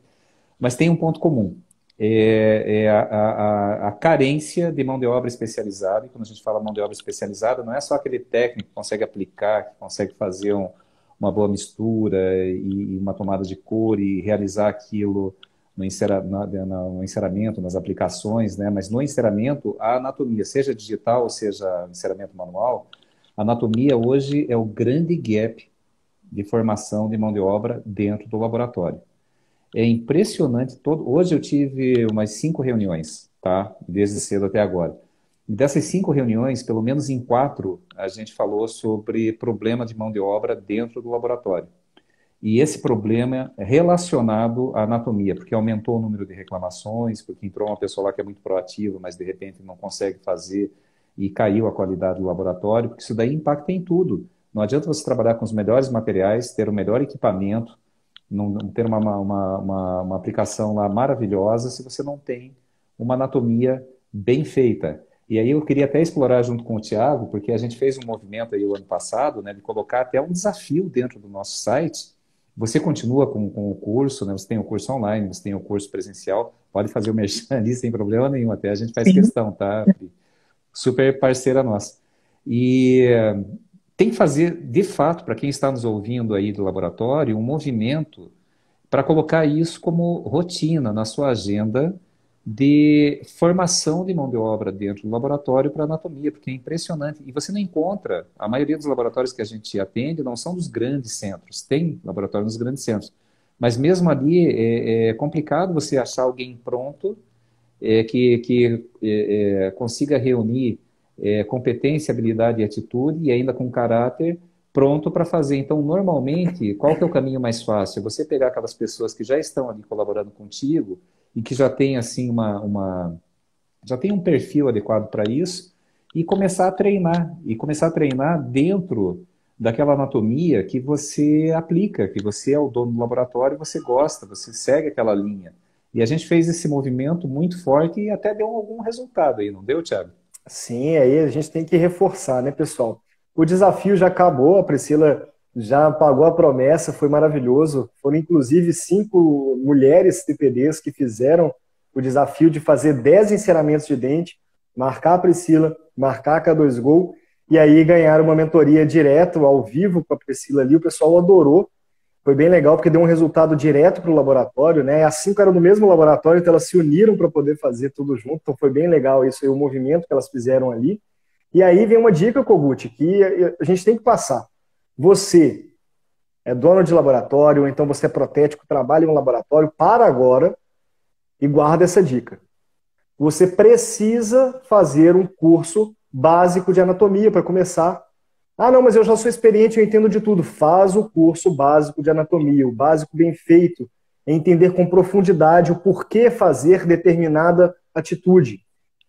mas tem um ponto comum, é, é a, a, a, carência de mão de obra especializada, e quando a gente fala mão de obra especializada, não é só aquele técnico que consegue aplicar, que consegue fazer um uma boa mistura e, uma tomada de cor e realizar aquilo no, insera, na, no enceramento, nas aplicações, né? mas no enceramento, a anatomia, seja digital ou seja enceramento manual, a anatomia hoje é o grande gap de formação de mão de obra dentro do laboratório. É impressionante. Todo... Hoje eu tive umas cinco reuniões, tá? Desde cedo até agora. Dessas cinco reuniões, pelo menos em quatro, a gente falou sobre problema de mão de obra dentro do laboratório. E esse problema é relacionado à anatomia, porque aumentou o número de reclamações, porque entrou uma pessoa lá que é muito proativa, mas de repente não consegue fazer e caiu a qualidade do laboratório, porque isso daí impacta em tudo. Não adianta você trabalhar com os melhores materiais, ter o melhor equipamento, não, não ter uma, uma, uma, uma aplicação lá maravilhosa se você não tem uma anatomia bem feita. E aí eu queria até explorar junto com o Tiago, porque a gente fez um movimento aí o ano passado, né, de colocar até um desafio dentro do nosso site. Você continua com, com o curso, né, você tem o curso online, você tem o curso presencial, pode fazer o merchan ali sem problema nenhum, até a gente faz Sim. questão, tá? Super parceira nossa. E tem que fazer, de fato, para quem está nos ouvindo aí do laboratório, um movimento para colocar isso como rotina na sua agenda de formação de mão de obra dentro do laboratório para anatomia, porque é impressionante. E você não encontra, a maioria dos laboratórios que a gente atende não são dos grandes centros, tem laboratório nos grandes centros. Mas mesmo ali é, é complicado você achar alguém pronto é, que, que é, é consiga reunir é, competência, habilidade e atitude e ainda com caráter pronto para fazer. Então, normalmente, qual que é o caminho mais fácil? Você pegar aquelas pessoas que já estão ali colaborando contigo e que já tem assim uma, uma já tem um perfil adequado para isso e começar a treinar e começar a treinar dentro daquela anatomia que você aplica, que você é o dono do laboratório, você gosta, você segue aquela linha. E a gente fez esse movimento muito forte e até deu algum resultado aí, não deu, Thiago? Sim, aí a gente tem que reforçar, né, pessoal? O desafio já acabou, a Priscila já pagou a promessa, foi maravilhoso. Foram inclusive cinco mulheres TPDs que fizeram o desafio de fazer 10 enceramentos de dente, marcar a Priscila, marcar a K2 Gol e aí ganharam uma mentoria direto, ao vivo com a Priscila ali. O pessoal adorou. Foi bem legal porque deu um resultado direto para o laboratório, né? As cinco eram no mesmo laboratório, então elas se uniram para poder fazer tudo junto. Então foi bem legal isso aí, o movimento que elas fizeram ali. E aí vem uma dica, Kogut, que a gente tem que passar. Você é dono de laboratório, ou então você é protético, trabalha em um laboratório, para agora e guarda essa dica. Você precisa fazer um curso básico de anatomia para começar. Ah, não, mas eu já sou experiente, eu entendo de tudo. Faz o curso básico de anatomia, o básico bem feito, é entender com profundidade o porquê fazer determinada atitude.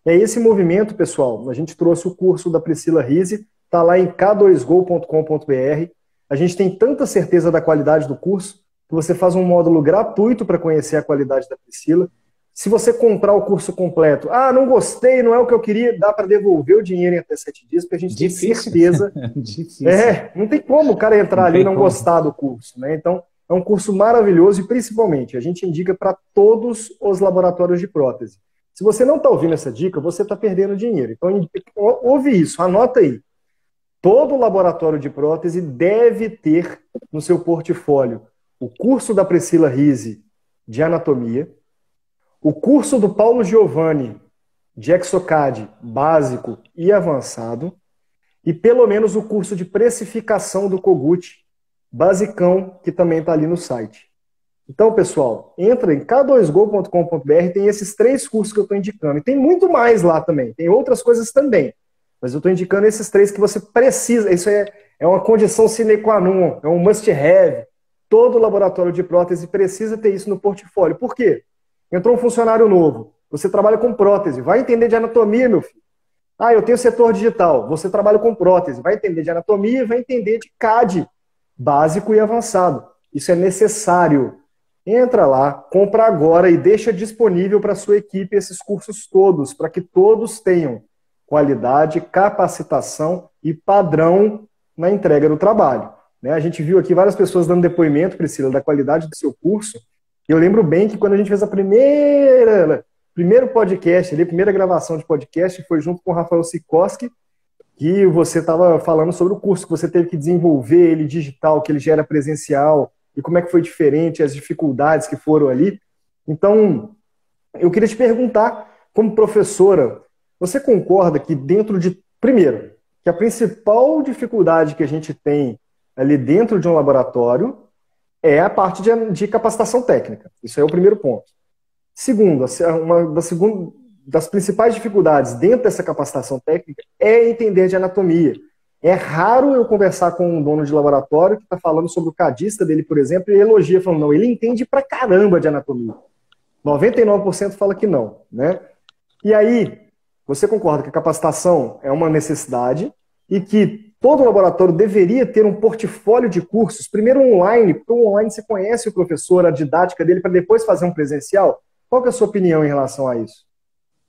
É esse movimento, pessoal. A gente trouxe o curso da Priscila Rise Está lá em k2go.com.br. a gente tem tanta certeza da qualidade do curso que você faz um módulo gratuito para conhecer a qualidade da Priscila. Se você comprar o curso completo, ah, não gostei, não é o que eu queria, dá para devolver o dinheiro em até sete dias, porque a gente Difícil. tem certeza. Difícil. É, não tem como o cara entrar não ali e não como. gostar do curso, né? Então, é um curso maravilhoso e, principalmente, a gente indica para todos os laboratórios de prótese. Se você não está ouvindo essa dica, você está perdendo dinheiro. Então, ouve isso, anota aí. Todo laboratório de prótese deve ter no seu portfólio o curso da Priscila Rise de anatomia, o curso do Paulo Giovanni de Exocad básico e avançado, e pelo menos o curso de precificação do Kogut basicão, que também está ali no site. Então, pessoal, entra em k2go.com.br, tem esses três cursos que eu estou indicando. E tem muito mais lá também, tem outras coisas também. Mas eu estou indicando esses três que você precisa. Isso é, é uma condição sine qua non, é um must have. Todo laboratório de prótese precisa ter isso no portfólio. Por quê? Entrou um funcionário novo. Você trabalha com prótese, vai entender de anatomia, meu filho. Ah, eu tenho setor digital. Você trabalha com prótese, vai entender de anatomia, vai entender de CAD, básico e avançado. Isso é necessário. Entra lá, compra agora e deixa disponível para sua equipe esses cursos todos, para que todos tenham qualidade, capacitação e padrão na entrega do trabalho. Né? A gente viu aqui várias pessoas dando depoimento, Priscila, da qualidade do seu curso. Eu lembro bem que quando a gente fez a primeira primeiro podcast, ali, a primeira gravação de podcast foi junto com o Rafael Sikoski, que você estava falando sobre o curso que você teve que desenvolver, ele digital, que ele já era presencial, e como é que foi diferente, as dificuldades que foram ali. Então, eu queria te perguntar, como professora, você concorda que dentro de. Primeiro, que a principal dificuldade que a gente tem ali dentro de um laboratório é a parte de, de capacitação técnica. Isso é o primeiro ponto. Segundo, uma das, das principais dificuldades dentro dessa capacitação técnica é entender de anatomia. É raro eu conversar com um dono de laboratório que está falando sobre o cadista dele, por exemplo, e elogia, falando, não, ele entende pra caramba de anatomia. 99% fala que não, né? E aí, você concorda que a capacitação é uma necessidade e que todo laboratório deveria ter um portfólio de cursos, primeiro online, porque o online você conhece o professor, a didática dele, para depois fazer um presencial? Qual é a sua opinião em relação a isso?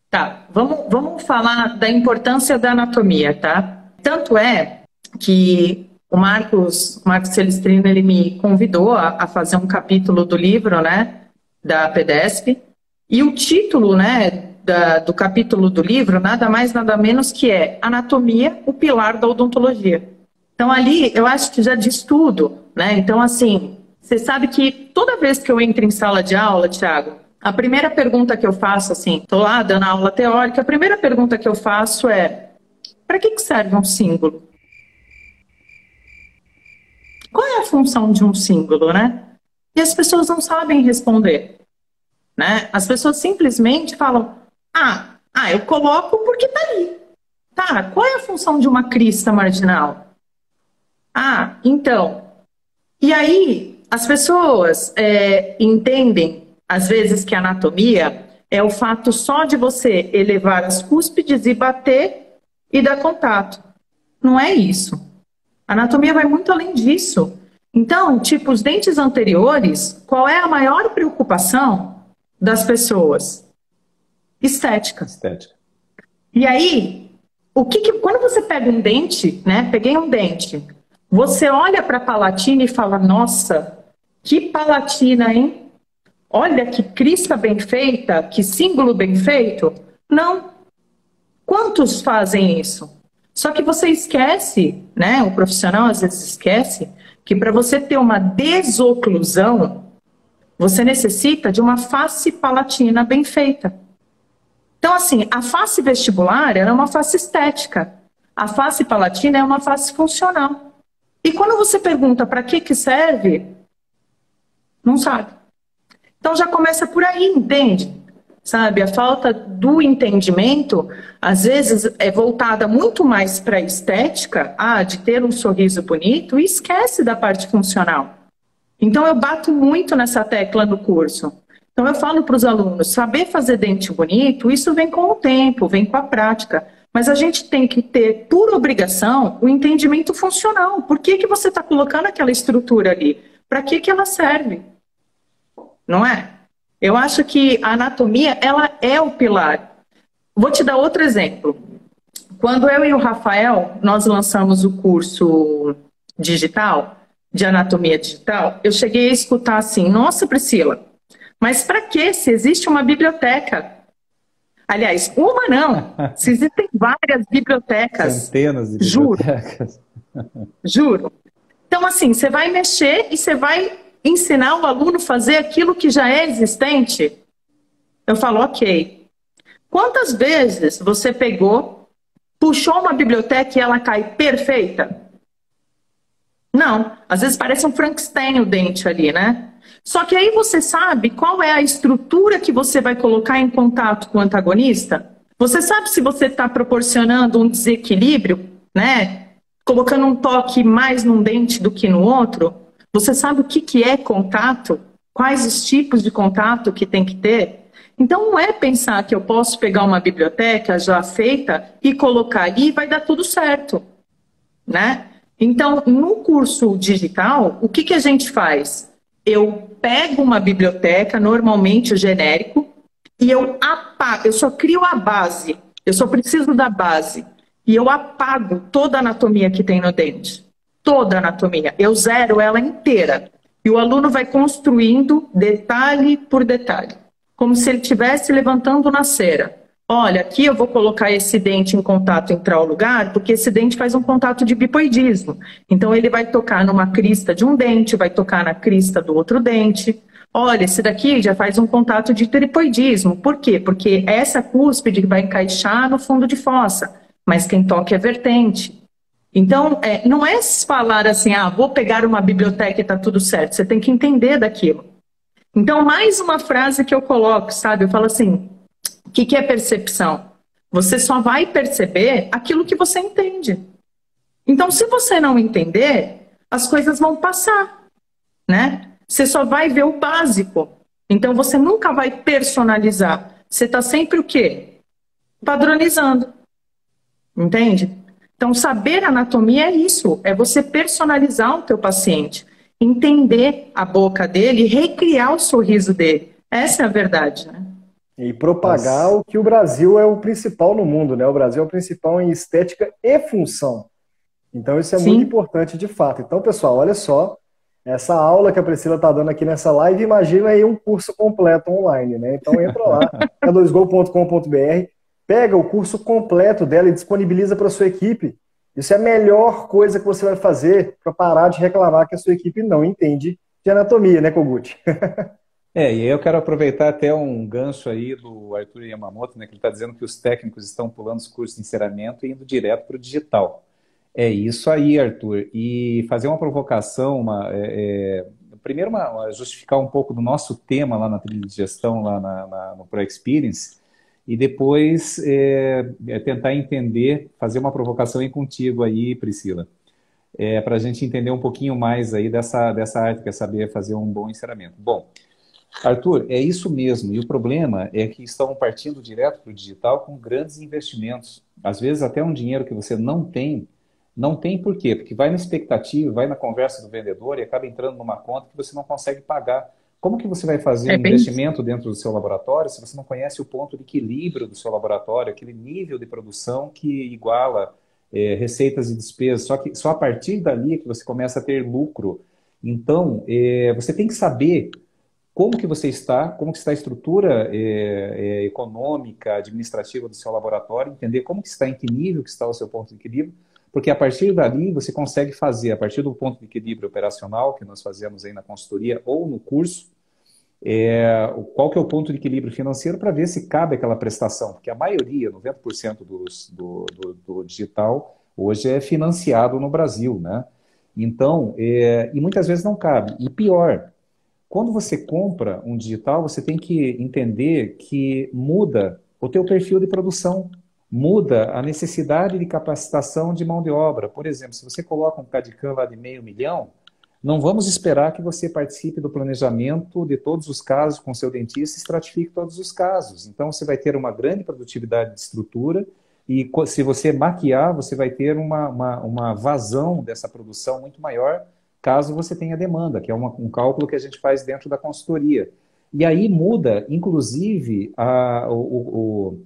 Tá, vamos, vamos falar da importância da anatomia, tá? Tanto é que o Marcos, Marcos Celestrino, ele me convidou a, a fazer um capítulo do livro, né, da PDESP, e o título, né, da, do capítulo do livro, nada mais, nada menos que é Anatomia, o pilar da odontologia. Então, ali, eu acho que já diz tudo, né? Então, assim, você sabe que toda vez que eu entro em sala de aula, Thiago, a primeira pergunta que eu faço, assim, estou lá dando aula teórica, a primeira pergunta que eu faço é: para que, que serve um símbolo? Qual é a função de um símbolo, né? E as pessoas não sabem responder. Né? As pessoas simplesmente falam: ah, ah, eu coloco porque tá ali. Tá, qual é a função de uma crista marginal? Ah, então. E aí, as pessoas é, entendem, às vezes, que a anatomia é o fato só de você elevar as cúspides e bater e dar contato. Não é isso. A anatomia vai muito além disso. Então, tipo, os dentes anteriores, qual é a maior preocupação das pessoas? Estética. Estética. E aí, o que, que quando você pega um dente, né? Peguei um dente, você olha para a palatina e fala: Nossa, que palatina, hein? Olha que crista bem feita, que símbolo bem feito. Não. Quantos fazem isso? Só que você esquece, né? O profissional às vezes esquece que para você ter uma desoclusão, você necessita de uma face palatina bem feita. Então, assim, a face vestibular é uma face estética. A face palatina é uma face funcional. E quando você pergunta para que, que serve, não sabe. Então já começa por aí, entende? Sabe, a falta do entendimento, às vezes, é voltada muito mais para a estética, ah, de ter um sorriso bonito, e esquece da parte funcional. Então eu bato muito nessa tecla no curso. Então eu falo para os alunos, saber fazer dente bonito, isso vem com o tempo, vem com a prática. Mas a gente tem que ter, por obrigação, o entendimento funcional. Por que, que você está colocando aquela estrutura ali? Para que, que ela serve? Não é? Eu acho que a anatomia, ela é o pilar. Vou te dar outro exemplo. Quando eu e o Rafael, nós lançamos o curso digital, de anatomia digital, eu cheguei a escutar assim, nossa Priscila, mas para que se existe uma biblioteca? Aliás, uma não. Se existem várias bibliotecas. Centenas de bibliotecas. Juro. Juro. Então, assim, você vai mexer e você vai ensinar o aluno a fazer aquilo que já é existente? Eu falo, ok. Quantas vezes você pegou, puxou uma biblioteca e ela cai perfeita? Não. Às vezes parece um Frankenstein o dente ali, né? Só que aí você sabe qual é a estrutura que você vai colocar em contato com o antagonista? Você sabe se você está proporcionando um desequilíbrio, né? Colocando um toque mais num dente do que no outro? Você sabe o que, que é contato? Quais os tipos de contato que tem que ter? Então não é pensar que eu posso pegar uma biblioteca já feita e colocar ali e vai dar tudo certo, né? Então, no curso digital, o que, que a gente faz? Eu pego uma biblioteca, normalmente o genérico, e eu apago, eu só crio a base, eu só preciso da base. E eu apago toda a anatomia que tem no dente. Toda a anatomia. Eu zero ela inteira. E o aluno vai construindo detalhe por detalhe. Como se ele estivesse levantando na cera. Olha, aqui eu vou colocar esse dente em contato em tal lugar, porque esse dente faz um contato de bipoidismo. Então ele vai tocar numa crista de um dente, vai tocar na crista do outro dente. Olha, esse daqui já faz um contato de tripoidismo. Por quê? Porque essa cúspide vai encaixar no fundo de fossa, mas quem toca é vertente. Então, é, não é falar assim, ah, vou pegar uma biblioteca e está tudo certo. Você tem que entender daquilo. Então, mais uma frase que eu coloco, sabe? Eu falo assim: o que, que é percepção? Você só vai perceber aquilo que você entende. Então, se você não entender, as coisas vão passar, né? Você só vai ver o básico. Então, você nunca vai personalizar. Você está sempre o quê? Padronizando. Entende? Então, saber anatomia é isso, é você personalizar o teu paciente, entender a boca dele recriar o sorriso dele. Essa é a verdade, né? E propagar Nossa. o que o Brasil é o principal no mundo, né? O Brasil é o principal em estética e função. Então isso é Sim. muito importante de fato. Então, pessoal, olha só, essa aula que a Priscila está dando aqui nessa live, imagina aí um curso completo online, né? Então entra lá, k2go.com.br, pega o curso completo dela e disponibiliza para sua equipe. Isso é a melhor coisa que você vai fazer para parar de reclamar que a sua equipe não entende de anatomia, né, Kogut? É, e aí eu quero aproveitar até um gancho aí do Arthur Yamamoto, né, que ele está dizendo que os técnicos estão pulando os cursos de encerramento e indo direto para o digital. É isso aí, Arthur. E fazer uma provocação, uma, é, é, primeiro uma, justificar um pouco do nosso tema lá na trilha de gestão, lá na, na, no Pro Experience, e depois é, é tentar entender, fazer uma provocação aí contigo aí, Priscila. É, para a gente entender um pouquinho mais aí dessa, dessa arte, que é saber fazer um bom encerramento. Bom, Arthur, é isso mesmo. E o problema é que estão partindo direto para o digital com grandes investimentos. Às vezes até um dinheiro que você não tem. Não tem por quê? Porque vai na expectativa, vai na conversa do vendedor e acaba entrando numa conta que você não consegue pagar. Como que você vai fazer é um investimento dentro do seu laboratório se você não conhece o ponto de equilíbrio do seu laboratório, aquele nível de produção que iguala é, receitas e despesas? Só que só a partir dali é que você começa a ter lucro. Então, é, você tem que saber como que você está, como que está a estrutura é, é, econômica, administrativa do seu laboratório, entender como que está, em que nível que está o seu ponto de equilíbrio, porque a partir dali você consegue fazer, a partir do ponto de equilíbrio operacional que nós fazemos aí na consultoria ou no curso, é, qual que é o ponto de equilíbrio financeiro para ver se cabe aquela prestação, porque a maioria, 90% dos, do, do, do, digital, hoje é financiado no Brasil, né? Então, é, e muitas vezes não cabe. E pior, quando você compra um digital, você tem que entender que muda o teu perfil de produção, muda a necessidade de capacitação de mão de obra. Por exemplo, se você coloca um CAD-CAM lá de meio milhão, não vamos esperar que você participe do planejamento de todos os casos com seu dentista e estratifique todos os casos. Então, você vai ter uma grande produtividade de estrutura e se você maquiar, você vai ter uma, uma, uma vazão dessa produção muito maior caso você tenha demanda, que é uma, um cálculo que a gente faz dentro da consultoria. E aí muda, inclusive, a, o, o,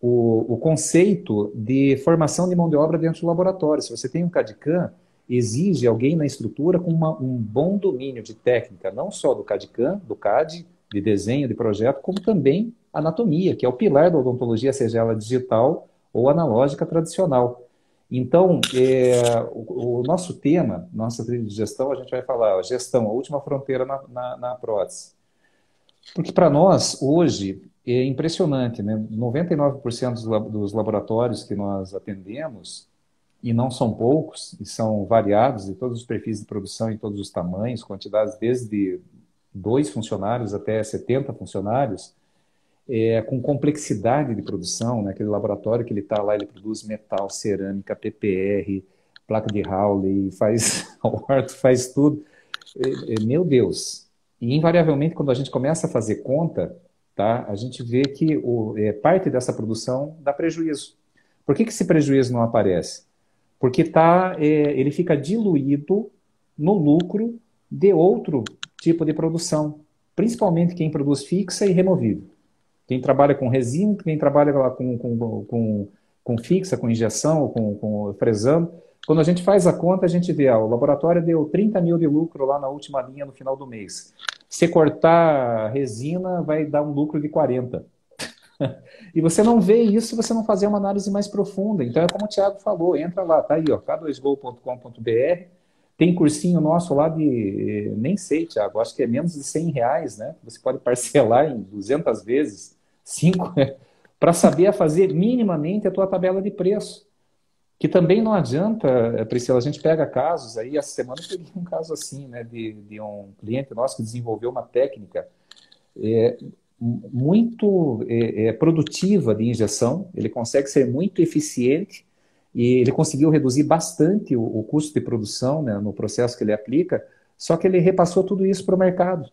o, o, conceito de formação de mão de obra dentro do laboratório. Se você tem um CAD-CAM, exige alguém na estrutura com uma, um bom domínio de técnica, não só do CAD-CAM, do CAD, de desenho, de projeto, como também anatomia, que é o pilar da odontologia, seja ela digital ou analógica tradicional. Então, é, o, o, nosso tema, nossa trilha de gestão, a gente vai falar ó, gestão, a última fronteira na, na, na prótese. Porque para nós, hoje, é impressionante, né? 99% dos laboratórios que nós atendemos, e não são poucos, e são variados de todos os perfis de produção, em todos os tamanhos, quantidades desde dois funcionários até 70 funcionários, é, com complexidade de produção, né? aquele laboratório que ele está lá, ele produz metal, cerâmica, PPR, placa de Howley, faz orto, faz tudo. É, é, meu Deus! E invariavelmente, quando a gente começa a fazer conta, tá, a gente vê que o, é, parte dessa produção dá prejuízo. Por que, que esse prejuízo não aparece? Porque tá, é, ele fica diluído no lucro de outro tipo de produção, principalmente quem produz fixa e removível. Quem trabalha com resina, quem trabalha com, com, com, com fixa, com injeção, com, com fresando. Quando a gente faz a conta, a gente vê, ah, o laboratório deu 30 mil de lucro lá na última linha no final do mês. Se cortar resina, vai dar um lucro de 40. e você não vê isso se você não fazer uma análise mais profunda. Então é como o Thiago falou, entra lá, tá aí, ó, k2go.com.br, tem cursinho nosso lá de, nem sei, Thiago, acho que é menos de 100 reais, né? Você pode parcelar em 200 vezes cinco, para saber fazer minimamente a tua tabela de preço. Que também não adianta, eh, Priscila, a gente pega casos aí, essa semana eu peguei um caso assim, né, de, de um cliente nosso que desenvolveu uma técnica é, muito é, é, produtiva de injeção, ele consegue ser muito eficiente e ele conseguiu reduzir bastante o, o custo de produção né, no processo que ele aplica, só que ele repassou tudo isso para o mercado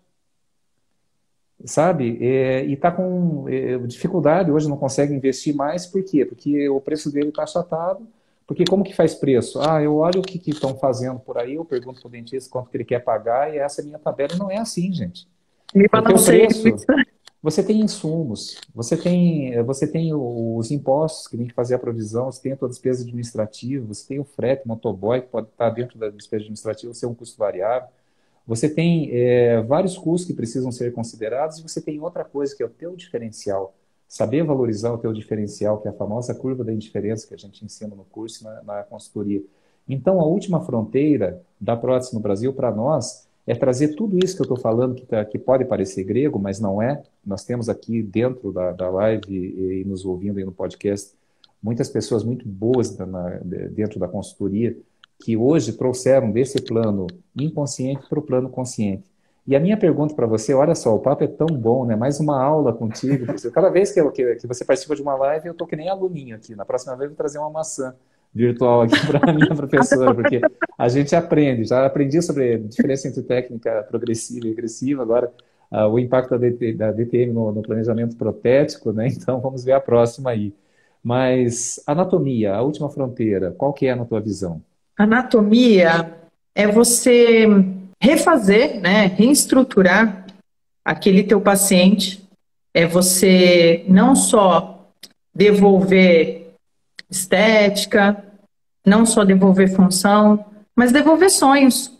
sabe? É, e está com é, dificuldade, hoje não consegue investir mais, por quê? Porque o preço dele está achatado, porque como que faz preço? Ah, eu olho o que estão fazendo por aí, eu pergunto para o dentista quanto que ele quer pagar, e essa é a minha tabela, não é assim, gente. Me preço, você tem insumos, você tem, você tem os impostos que tem que fazer a provisão, você tem a tua despesa administrativa, você tem o frete, motoboy, que pode estar dentro da despesa administrativa, ser um custo variável, você tem é, vários custos que precisam ser considerados e você tem outra coisa que é o teu diferencial. Saber valorizar o teu diferencial, que é a famosa curva da indiferença que a gente ensina no curso na, na consultoria. Então, a última fronteira da prótese no Brasil para nós é trazer tudo isso que eu estou falando, que, tá, que, pode parecer grego, mas não é. Nós temos aqui dentro da, da live e, e, nos ouvindo aí no podcast muitas pessoas muito boas na, dentro da consultoria que hoje trouxeram desse plano inconsciente para o plano consciente. E a minha pergunta para você, olha só, o papo é tão bom, né? Mais uma aula contigo. Cada vez que, eu, que, que, você participa de uma live, eu tô que nem aluninho aqui. Na próxima vez eu vou trazer uma maçã virtual aqui para a minha professora, porque a gente aprende. Já aprendi sobre a diferença entre técnica progressiva e regressiva, agora uh, o impacto da, DT, da DTM no, no, planejamento protético, né? Então vamos ver a próxima aí. Mas anatomia, a última fronteira, qual que é na tua visão? Anatomia é você refazer, né, reestruturar aquele teu paciente, é você não só devolver estética, não só devolver função, mas devolver sonhos,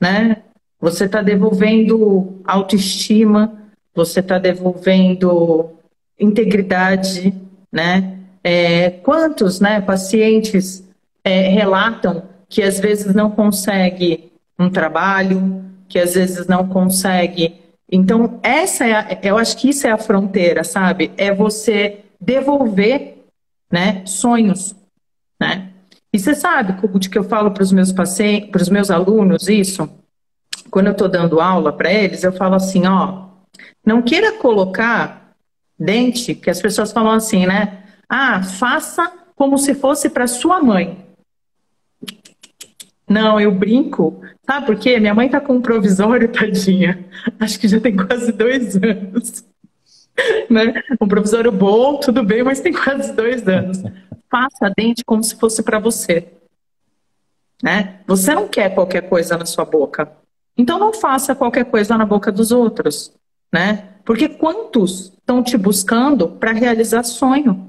né? Você está devolvendo autoestima, você está devolvendo integridade, né? É, quantos, né, pacientes é, relatam que às vezes não consegue um trabalho, que às vezes não consegue. Então, essa é a, eu acho que isso é a fronteira, sabe? É você devolver né, sonhos, né? E você sabe, de que eu falo para os meus pacientes, para os meus alunos isso? Quando eu estou dando aula para eles, eu falo assim, ó, não queira colocar dente, que as pessoas falam assim, né? Ah, faça como se fosse para sua mãe. Não, eu brinco. Sabe por quê? Minha mãe tá com um provisório, tadinha. Acho que já tem quase dois anos. né? Um provisório bom, tudo bem, mas tem quase dois anos. Faça a dente como se fosse para você. Né? Você não quer qualquer coisa na sua boca. Então não faça qualquer coisa na boca dos outros. Né? Porque quantos estão te buscando para realizar sonho?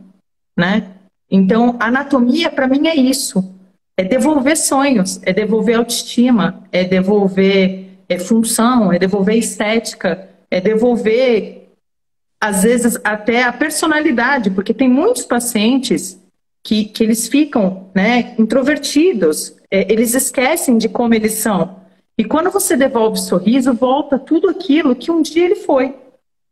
Né? Então, anatomia para mim é isso. É devolver sonhos, é devolver autoestima, é devolver é função, é devolver estética, é devolver, às vezes, até a personalidade, porque tem muitos pacientes que, que eles ficam né, introvertidos, é, eles esquecem de como eles são. E quando você devolve o sorriso, volta tudo aquilo que um dia ele foi.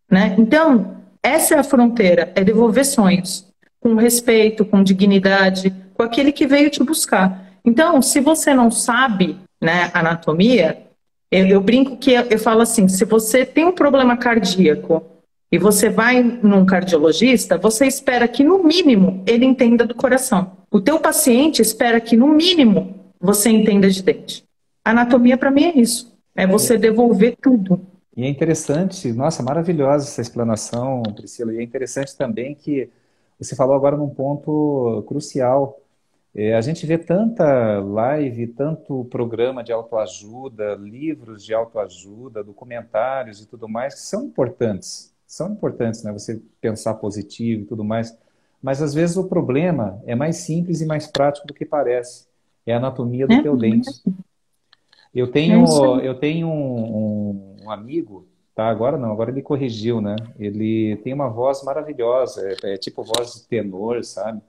Né? Então, essa é a fronteira, é devolver sonhos, com respeito, com dignidade, com aquele que veio te buscar. Então, se você não sabe né, anatomia, eu, eu brinco que eu, eu falo assim: se você tem um problema cardíaco e você vai num cardiologista, você espera que no mínimo ele entenda do coração. O teu paciente espera que no mínimo você entenda de dente. Anatomia para mim é isso, é você devolver tudo. E é interessante, nossa, maravilhosa essa explanação, Priscila. E é interessante também que você falou agora num ponto crucial. É, a gente vê tanta live, tanto programa de autoajuda, livros de autoajuda, documentários e tudo mais, que são importantes. São importantes, né? Você pensar positivo e tudo mais. Mas às vezes o problema é mais simples e mais prático do que parece. É a anatomia do é, teu dente. Eu tenho, é eu tenho um, um, amigo, tá? Agora não, agora ele corrigiu, né? Ele tem uma voz maravilhosa, é, é tipo voz de tenor, sabe?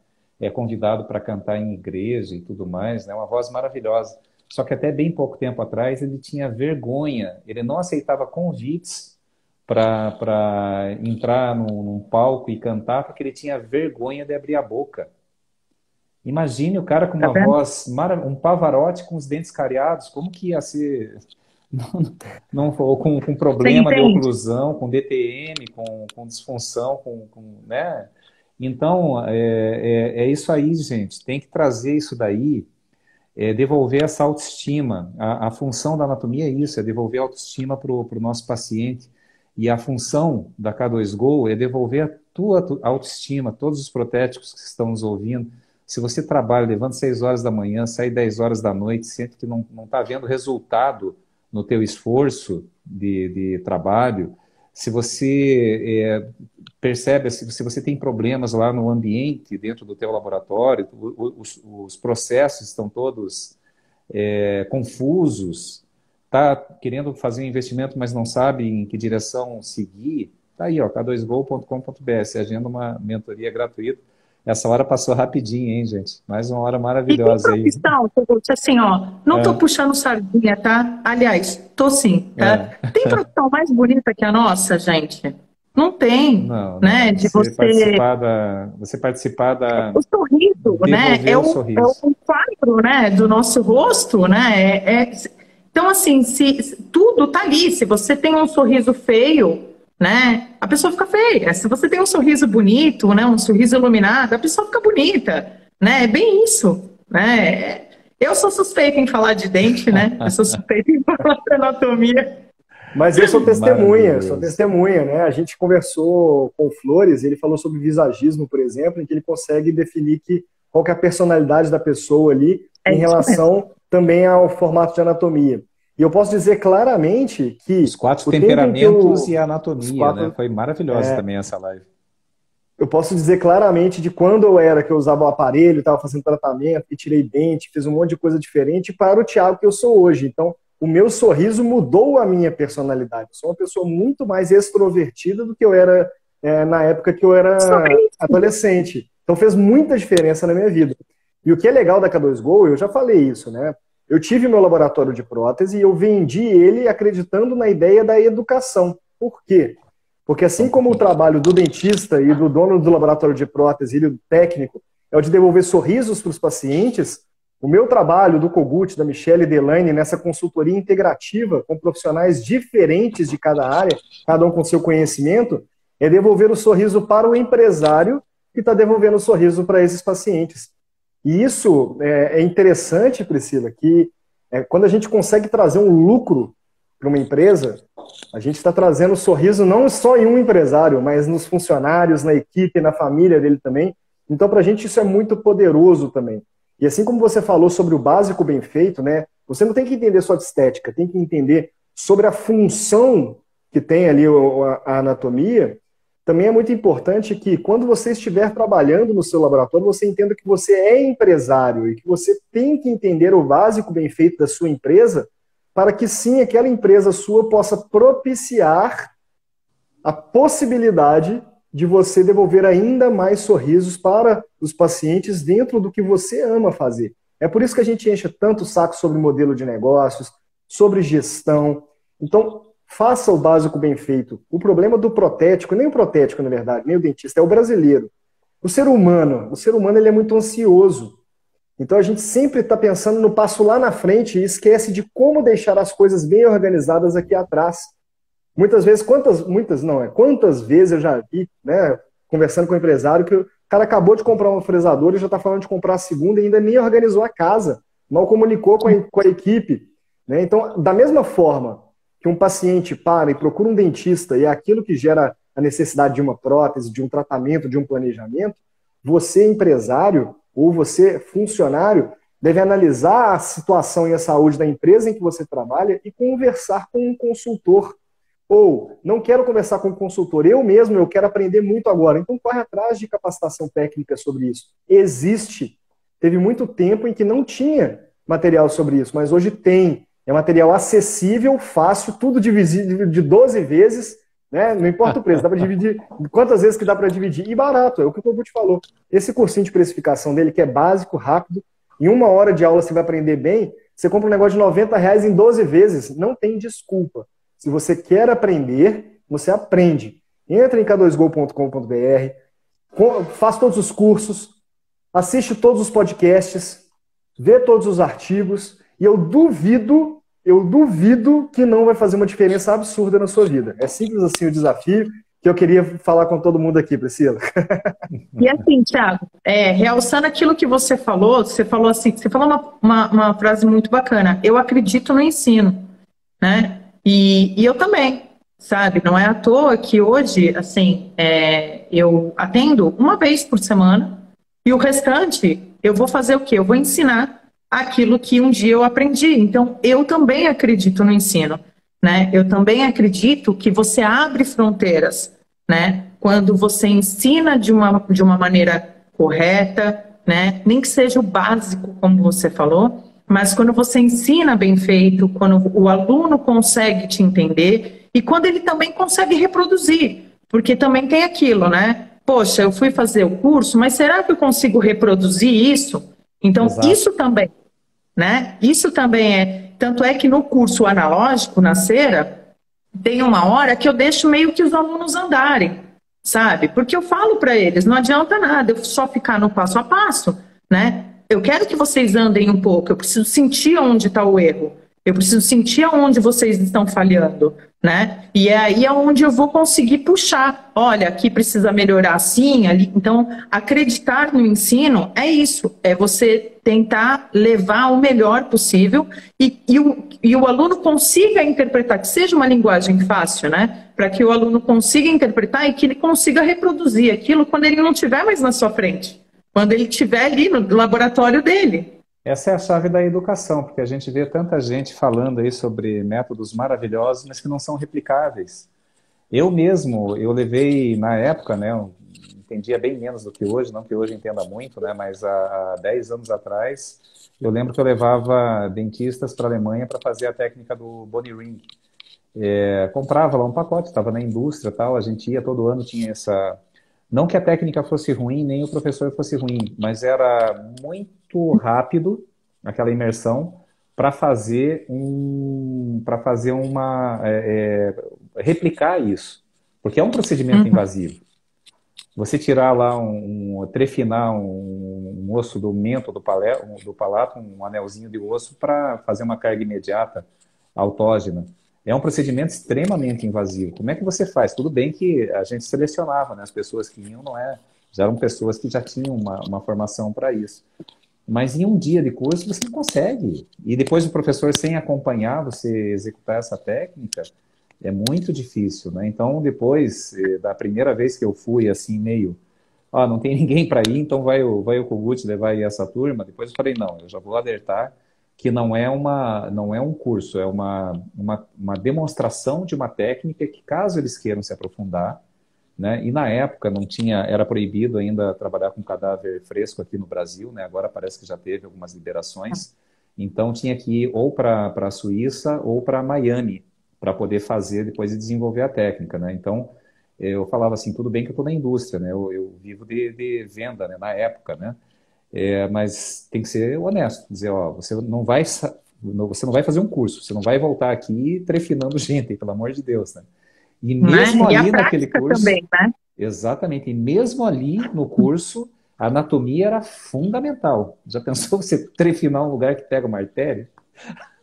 É convidado para cantar em igreja e tudo mais, né? Uma voz maravilhosa. Só que até bem pouco tempo atrás ele tinha vergonha, ele não aceitava convites para entrar num, num, palco e cantar porque ele tinha vergonha de abrir a boca. Imagine o cara com uma tá voz, um pavarote com os dentes cariados, como que ia ser não, não com, com problema de oclusão, com DTM, com, com disfunção, com, com né? Então, é, é, é, isso aí, gente. Tem que trazer isso daí, é, devolver essa autoestima. A, a, função da anatomia é isso, é devolver a autoestima para o nosso paciente. E a função da K2Go é devolver a tua autoestima, todos os protéticos que estão nos ouvindo. Se você trabalha, levando 6 horas da manhã, sai 10 horas da noite, sente que não está vendo resultado no teu esforço de, de trabalho, se você é, percebe, se, você tem problemas lá no ambiente, dentro do teu laboratório, os, os processos estão todos é, confusos, está querendo fazer um investimento, mas não sabe em que direção seguir, tá aí, ó, k2go.com.br, você agenda uma mentoria gratuita essa hora passou rapidinho, hein, gente? Mais uma hora maravilhosa aí. Então, assim, ó, não é. tô puxando sardinha, tá? Aliás, tô sim, tá? É. Tem profissão mais bonita que a nossa, gente? Não tem, não, né? Não. De você, você... participar da, você participar da. O sorriso, né? É o, sorriso. é o quadro, né? Do nosso rosto, né? É, é... Então, assim, se tudo tá ali. Se você tem um sorriso feio, né? A pessoa fica feia. Se você tem um sorriso bonito, né, um sorriso iluminado, a pessoa fica bonita, né? É bem isso, né? Eu sou suspeita em falar de dente, né? Eu sou suspeita em falar de anatomia. Mas eu sou testemunha, sou testemunha, né? A gente conversou com o Flores, ele falou sobre visagismo, por exemplo, em que ele consegue definir que, qual que é a personalidade da pessoa ali é em relação mesmo. também ao formato de anatomia. E eu posso dizer claramente que. Os quatro temperamentos eu, e a anatomia, quatro, né? Foi maravilhosa é, também essa live. Eu posso dizer claramente de quando eu era que eu usava o aparelho, estava fazendo tratamento, que tirei dente, fiz um monte de coisa diferente, para o Thiago que eu sou hoje. Então, o meu sorriso mudou a minha personalidade. Eu sou uma pessoa muito mais extrovertida do que eu era é, na época que eu era adolescente. Então, fez muita diferença na minha vida. E o que é legal da K2Go, eu já falei isso, né? Eu tive meu laboratório de prótese e eu vendi ele acreditando na ideia da educação. Por quê? Porque assim como o trabalho do dentista e do dono do laboratório de prótese e do técnico é o de devolver sorrisos para os pacientes, o meu trabalho do Kogut, da Michelle Delaine, nessa consultoria integrativa com profissionais diferentes de cada área, cada um com seu conhecimento, é devolver o sorriso para o empresário que está devolvendo o sorriso para esses pacientes. E isso é, é interessante, Priscila, que é, quando a gente consegue trazer um lucro para uma empresa, a gente está trazendo sorriso não só em um empresário, mas nos funcionários, na equipe, na família dele também. Então, para a gente isso é muito poderoso também. E assim como você falou sobre o básico bem feito, né? Você não tem que entender só de estética, tem que entender sobre a função que tem ali a anatomia. Também é muito importante que quando você estiver trabalhando no seu laboratório, você entenda que você é empresário e que você tem que entender o básico bem feito da sua empresa para que sim aquela empresa sua possa propiciar a possibilidade de você devolver ainda mais sorrisos para os pacientes dentro do que você ama fazer. É por isso que a gente enche tanto saco sobre modelo de negócios, sobre gestão. Então, faça o básico bem feito. O problema do protético, nem o protético, na verdade, nem o dentista, é o brasileiro. O ser humano, o ser humano ele é muito ansioso. Então a gente sempre está pensando no passo lá na frente e esquece de como deixar as coisas bem organizadas aqui atrás. Muitas vezes, quantas, muitas não, é quantas vezes eu já vi, né, conversando com o empresário, que o cara acabou de comprar um fresador e já está falando de comprar a segunda e ainda nem organizou a casa, mal comunicou com a, com a equipe. Né? Então, da mesma forma que um paciente para e procura um dentista e é aquilo que gera a necessidade de uma prótese, de um tratamento, de um planejamento, você, empresário, ou você, funcionário, deve analisar a situação e a saúde da empresa em que você trabalha e conversar com um consultor ou não quero conversar com o consultor, eu mesmo, eu quero aprender muito agora. Então corre atrás de capacitação técnica sobre isso. Existe. Teve muito tempo em que não tinha material sobre isso, mas hoje tem. É material acessível, fácil, tudo dividido de 12 vezes, né? Não importa o preço, dá para dividir quantas vezes que dá para dividir e barato, é o que o Cobu te falou. Esse cursinho de precificação dele, que é básico, rápido, em uma hora de aula você vai aprender bem, você compra um negócio de 90 reais em 12 vezes, não tem desculpa. Se você quer aprender, você aprende. Entra em k2go.com.br, faz todos os cursos, assiste todos os podcasts, vê todos os artigos, e eu duvido, eu duvido que não vai fazer uma diferença absurda na sua vida. É simples assim o desafio que eu queria falar com todo mundo aqui, Priscila. E assim, Thiago, é, realçando aquilo que você falou, você falou assim, você falou uma, uma, uma frase muito bacana. Eu acredito no ensino, né? E, e eu também, sabe? Não é à toa que hoje, assim, é, eu atendo uma vez por semana e o restante eu vou fazer o quê? Eu vou ensinar aquilo que um dia eu aprendi. Então, eu também acredito no ensino, né? Eu também acredito que você abre fronteiras, né? Quando você ensina de uma, de uma maneira correta, né? Nem que seja o básico, como você falou, mas quando você ensina bem feito, quando o aluno consegue te entender e quando ele também consegue reproduzir, porque também tem aquilo, né? Poxa, eu fui fazer o curso, mas será que eu consigo reproduzir isso? Então, Exato. isso também, né? Isso também é. Tanto é que no curso analógico, na cera, tem uma hora que eu deixo meio que os alunos andarem, sabe? Porque eu falo para eles, não adianta nada eu só ficar no passo a passo, né? eu quero que vocês andem um pouco, eu preciso sentir onde está o erro. Eu preciso sentir aonde vocês estão falhando, né? E é aí aonde eu vou conseguir puxar. Olha, aqui precisa melhorar assim, ali. Então, acreditar no ensino é isso, é você tentar levar o melhor possível e, e, o, e o aluno consiga interpretar, que seja uma linguagem fácil, né? Para que o aluno consiga interpretar e que ele consiga reproduzir aquilo quando ele não estiver mais na sua frente quando ele estiver ali no laboratório dele. Essa é a chave da educação, porque a gente vê tanta gente falando aí sobre métodos maravilhosos, mas que não são replicáveis. Eu mesmo, eu levei na época, né, entendia bem menos do que hoje, não que hoje entenda muito, né, mas há, há 10 anos atrás, eu lembro que eu levava dentistas para a Alemanha para fazer a técnica do Bony Ring. É, comprava lá um pacote, estava na indústria tal, a gente ia todo ano, tinha essa, não que a técnica fosse ruim, nem o professor fosse ruim, mas era muito rápido aquela imersão para fazer um, para fazer uma é, é, replicar isso, porque é um procedimento uhum. invasivo. Você tirar lá um, um trefinar um, um, osso do mento do, palé, do palato, um anelzinho de osso para fazer uma carga imediata autógena é um procedimento extremamente invasivo. Como é que você faz? Tudo bem que a gente selecionava, né? As pessoas que iam não é, já eram pessoas que já tinham uma, uma formação para isso. Mas em um dia de curso você não consegue. E depois o professor sem acompanhar você executar essa técnica é muito difícil, né? Então depois eh, da primeira vez que eu fui assim meio, ah, não tem ninguém para ir, então vai o vai o Kogut levar aí essa turma. Depois eu falei não, eu já vou alertar que não é uma não é um curso, é uma, uma, uma demonstração de uma técnica que caso eles queiram se aprofundar né? E na época não tinha, era proibido ainda trabalhar com cadáver fresco aqui no Brasil, né? Agora parece que já teve algumas liberações. Então tinha que ir ou para a Suíça ou para Miami para poder fazer depois e desenvolver a técnica, né? Então eu falava assim, tudo bem que eu estou na indústria, né? Eu, eu vivo de, de, venda, né? Na época, né? É, mas tem que ser honesto, dizer, ó, você não vai você não vai fazer um curso, você não vai voltar aqui trefinando gente, pelo amor de Deus, né? E né? mesmo né? ali e naquele curso. Também, né? Exatamente. E mesmo ali no curso, a anatomia era fundamental. Já pensou você trefinar um lugar que pega o martelo?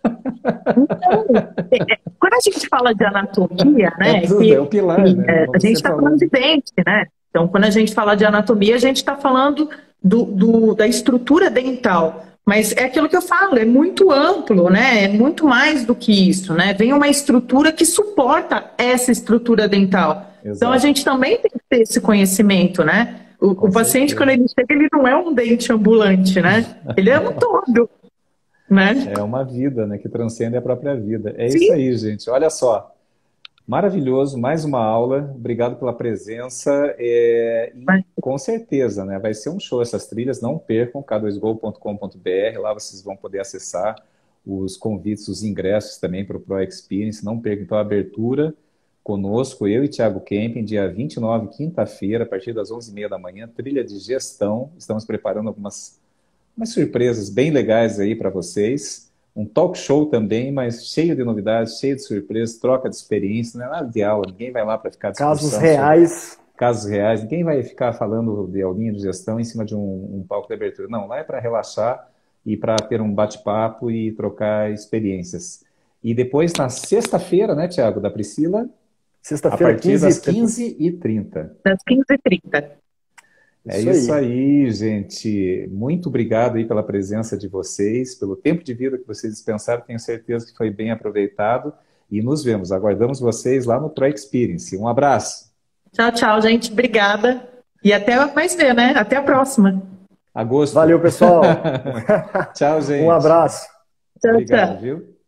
Então, é, quando a gente fala de anatomia, né? É, tudo, que, é o pilar, né? É, a gente está falando de dente, né? Então, quando a gente fala de anatomia, a gente está falando do, do, da estrutura dental. Mas é aquilo que eu falo, é muito amplo, né? É muito mais do que isso, né? Vem uma estrutura que suporta essa estrutura dental. Exato. Então a gente também tem que ter esse conhecimento, né? O, o paciente, quando ele chega, ele não é um dente ambulante, né? Ele é um todo. Né? É uma vida, né? Que transcende a própria vida. É Sim. isso aí, gente. Olha só. Maravilhoso, mais uma aula. Obrigado pela presença. É, com certeza, né? Vai ser um show essas trilhas. Não percam k2go.com.br. Lá vocês vão poder acessar os convites, os ingressos também para o Pro Experience. Não percam então a abertura conosco, eu e Thiago Kempin, dia 29, quinta-feira, a partir das 11h30 da manhã, trilha de gestão. Estamos preparando algumas umas surpresas bem legais aí para vocês um talk show também, mas cheio de novidades, cheio de surpresas, troca de experiência, não é nada de aula, ninguém vai lá para ficar Casos reais. Casos reais, ninguém vai ficar falando de aulinha de gestão em cima de um, um palco de abertura. Não, lá é para relaxar e para ter um bate-papo e trocar experiências. E depois, na sexta-feira, né, Tiago, da Priscila? Sexta-feira, a partir 15 das 15h30. Das 15h30. É isso, isso aí. aí. gente. Muito obrigado aí pela presença de vocês, pelo tempo de vida que vocês dispensaram. Tenho certeza que foi bem aproveitado. E nos vemos. Aguardamos vocês lá no Pro Experience. Um abraço. Tchau, tchau, gente. Obrigada. E até mais ver, né? Até a próxima. Agosto. Valeu, pessoal. tchau, gente. Um abraço. Tchau, Obrigado, tchau. Viu?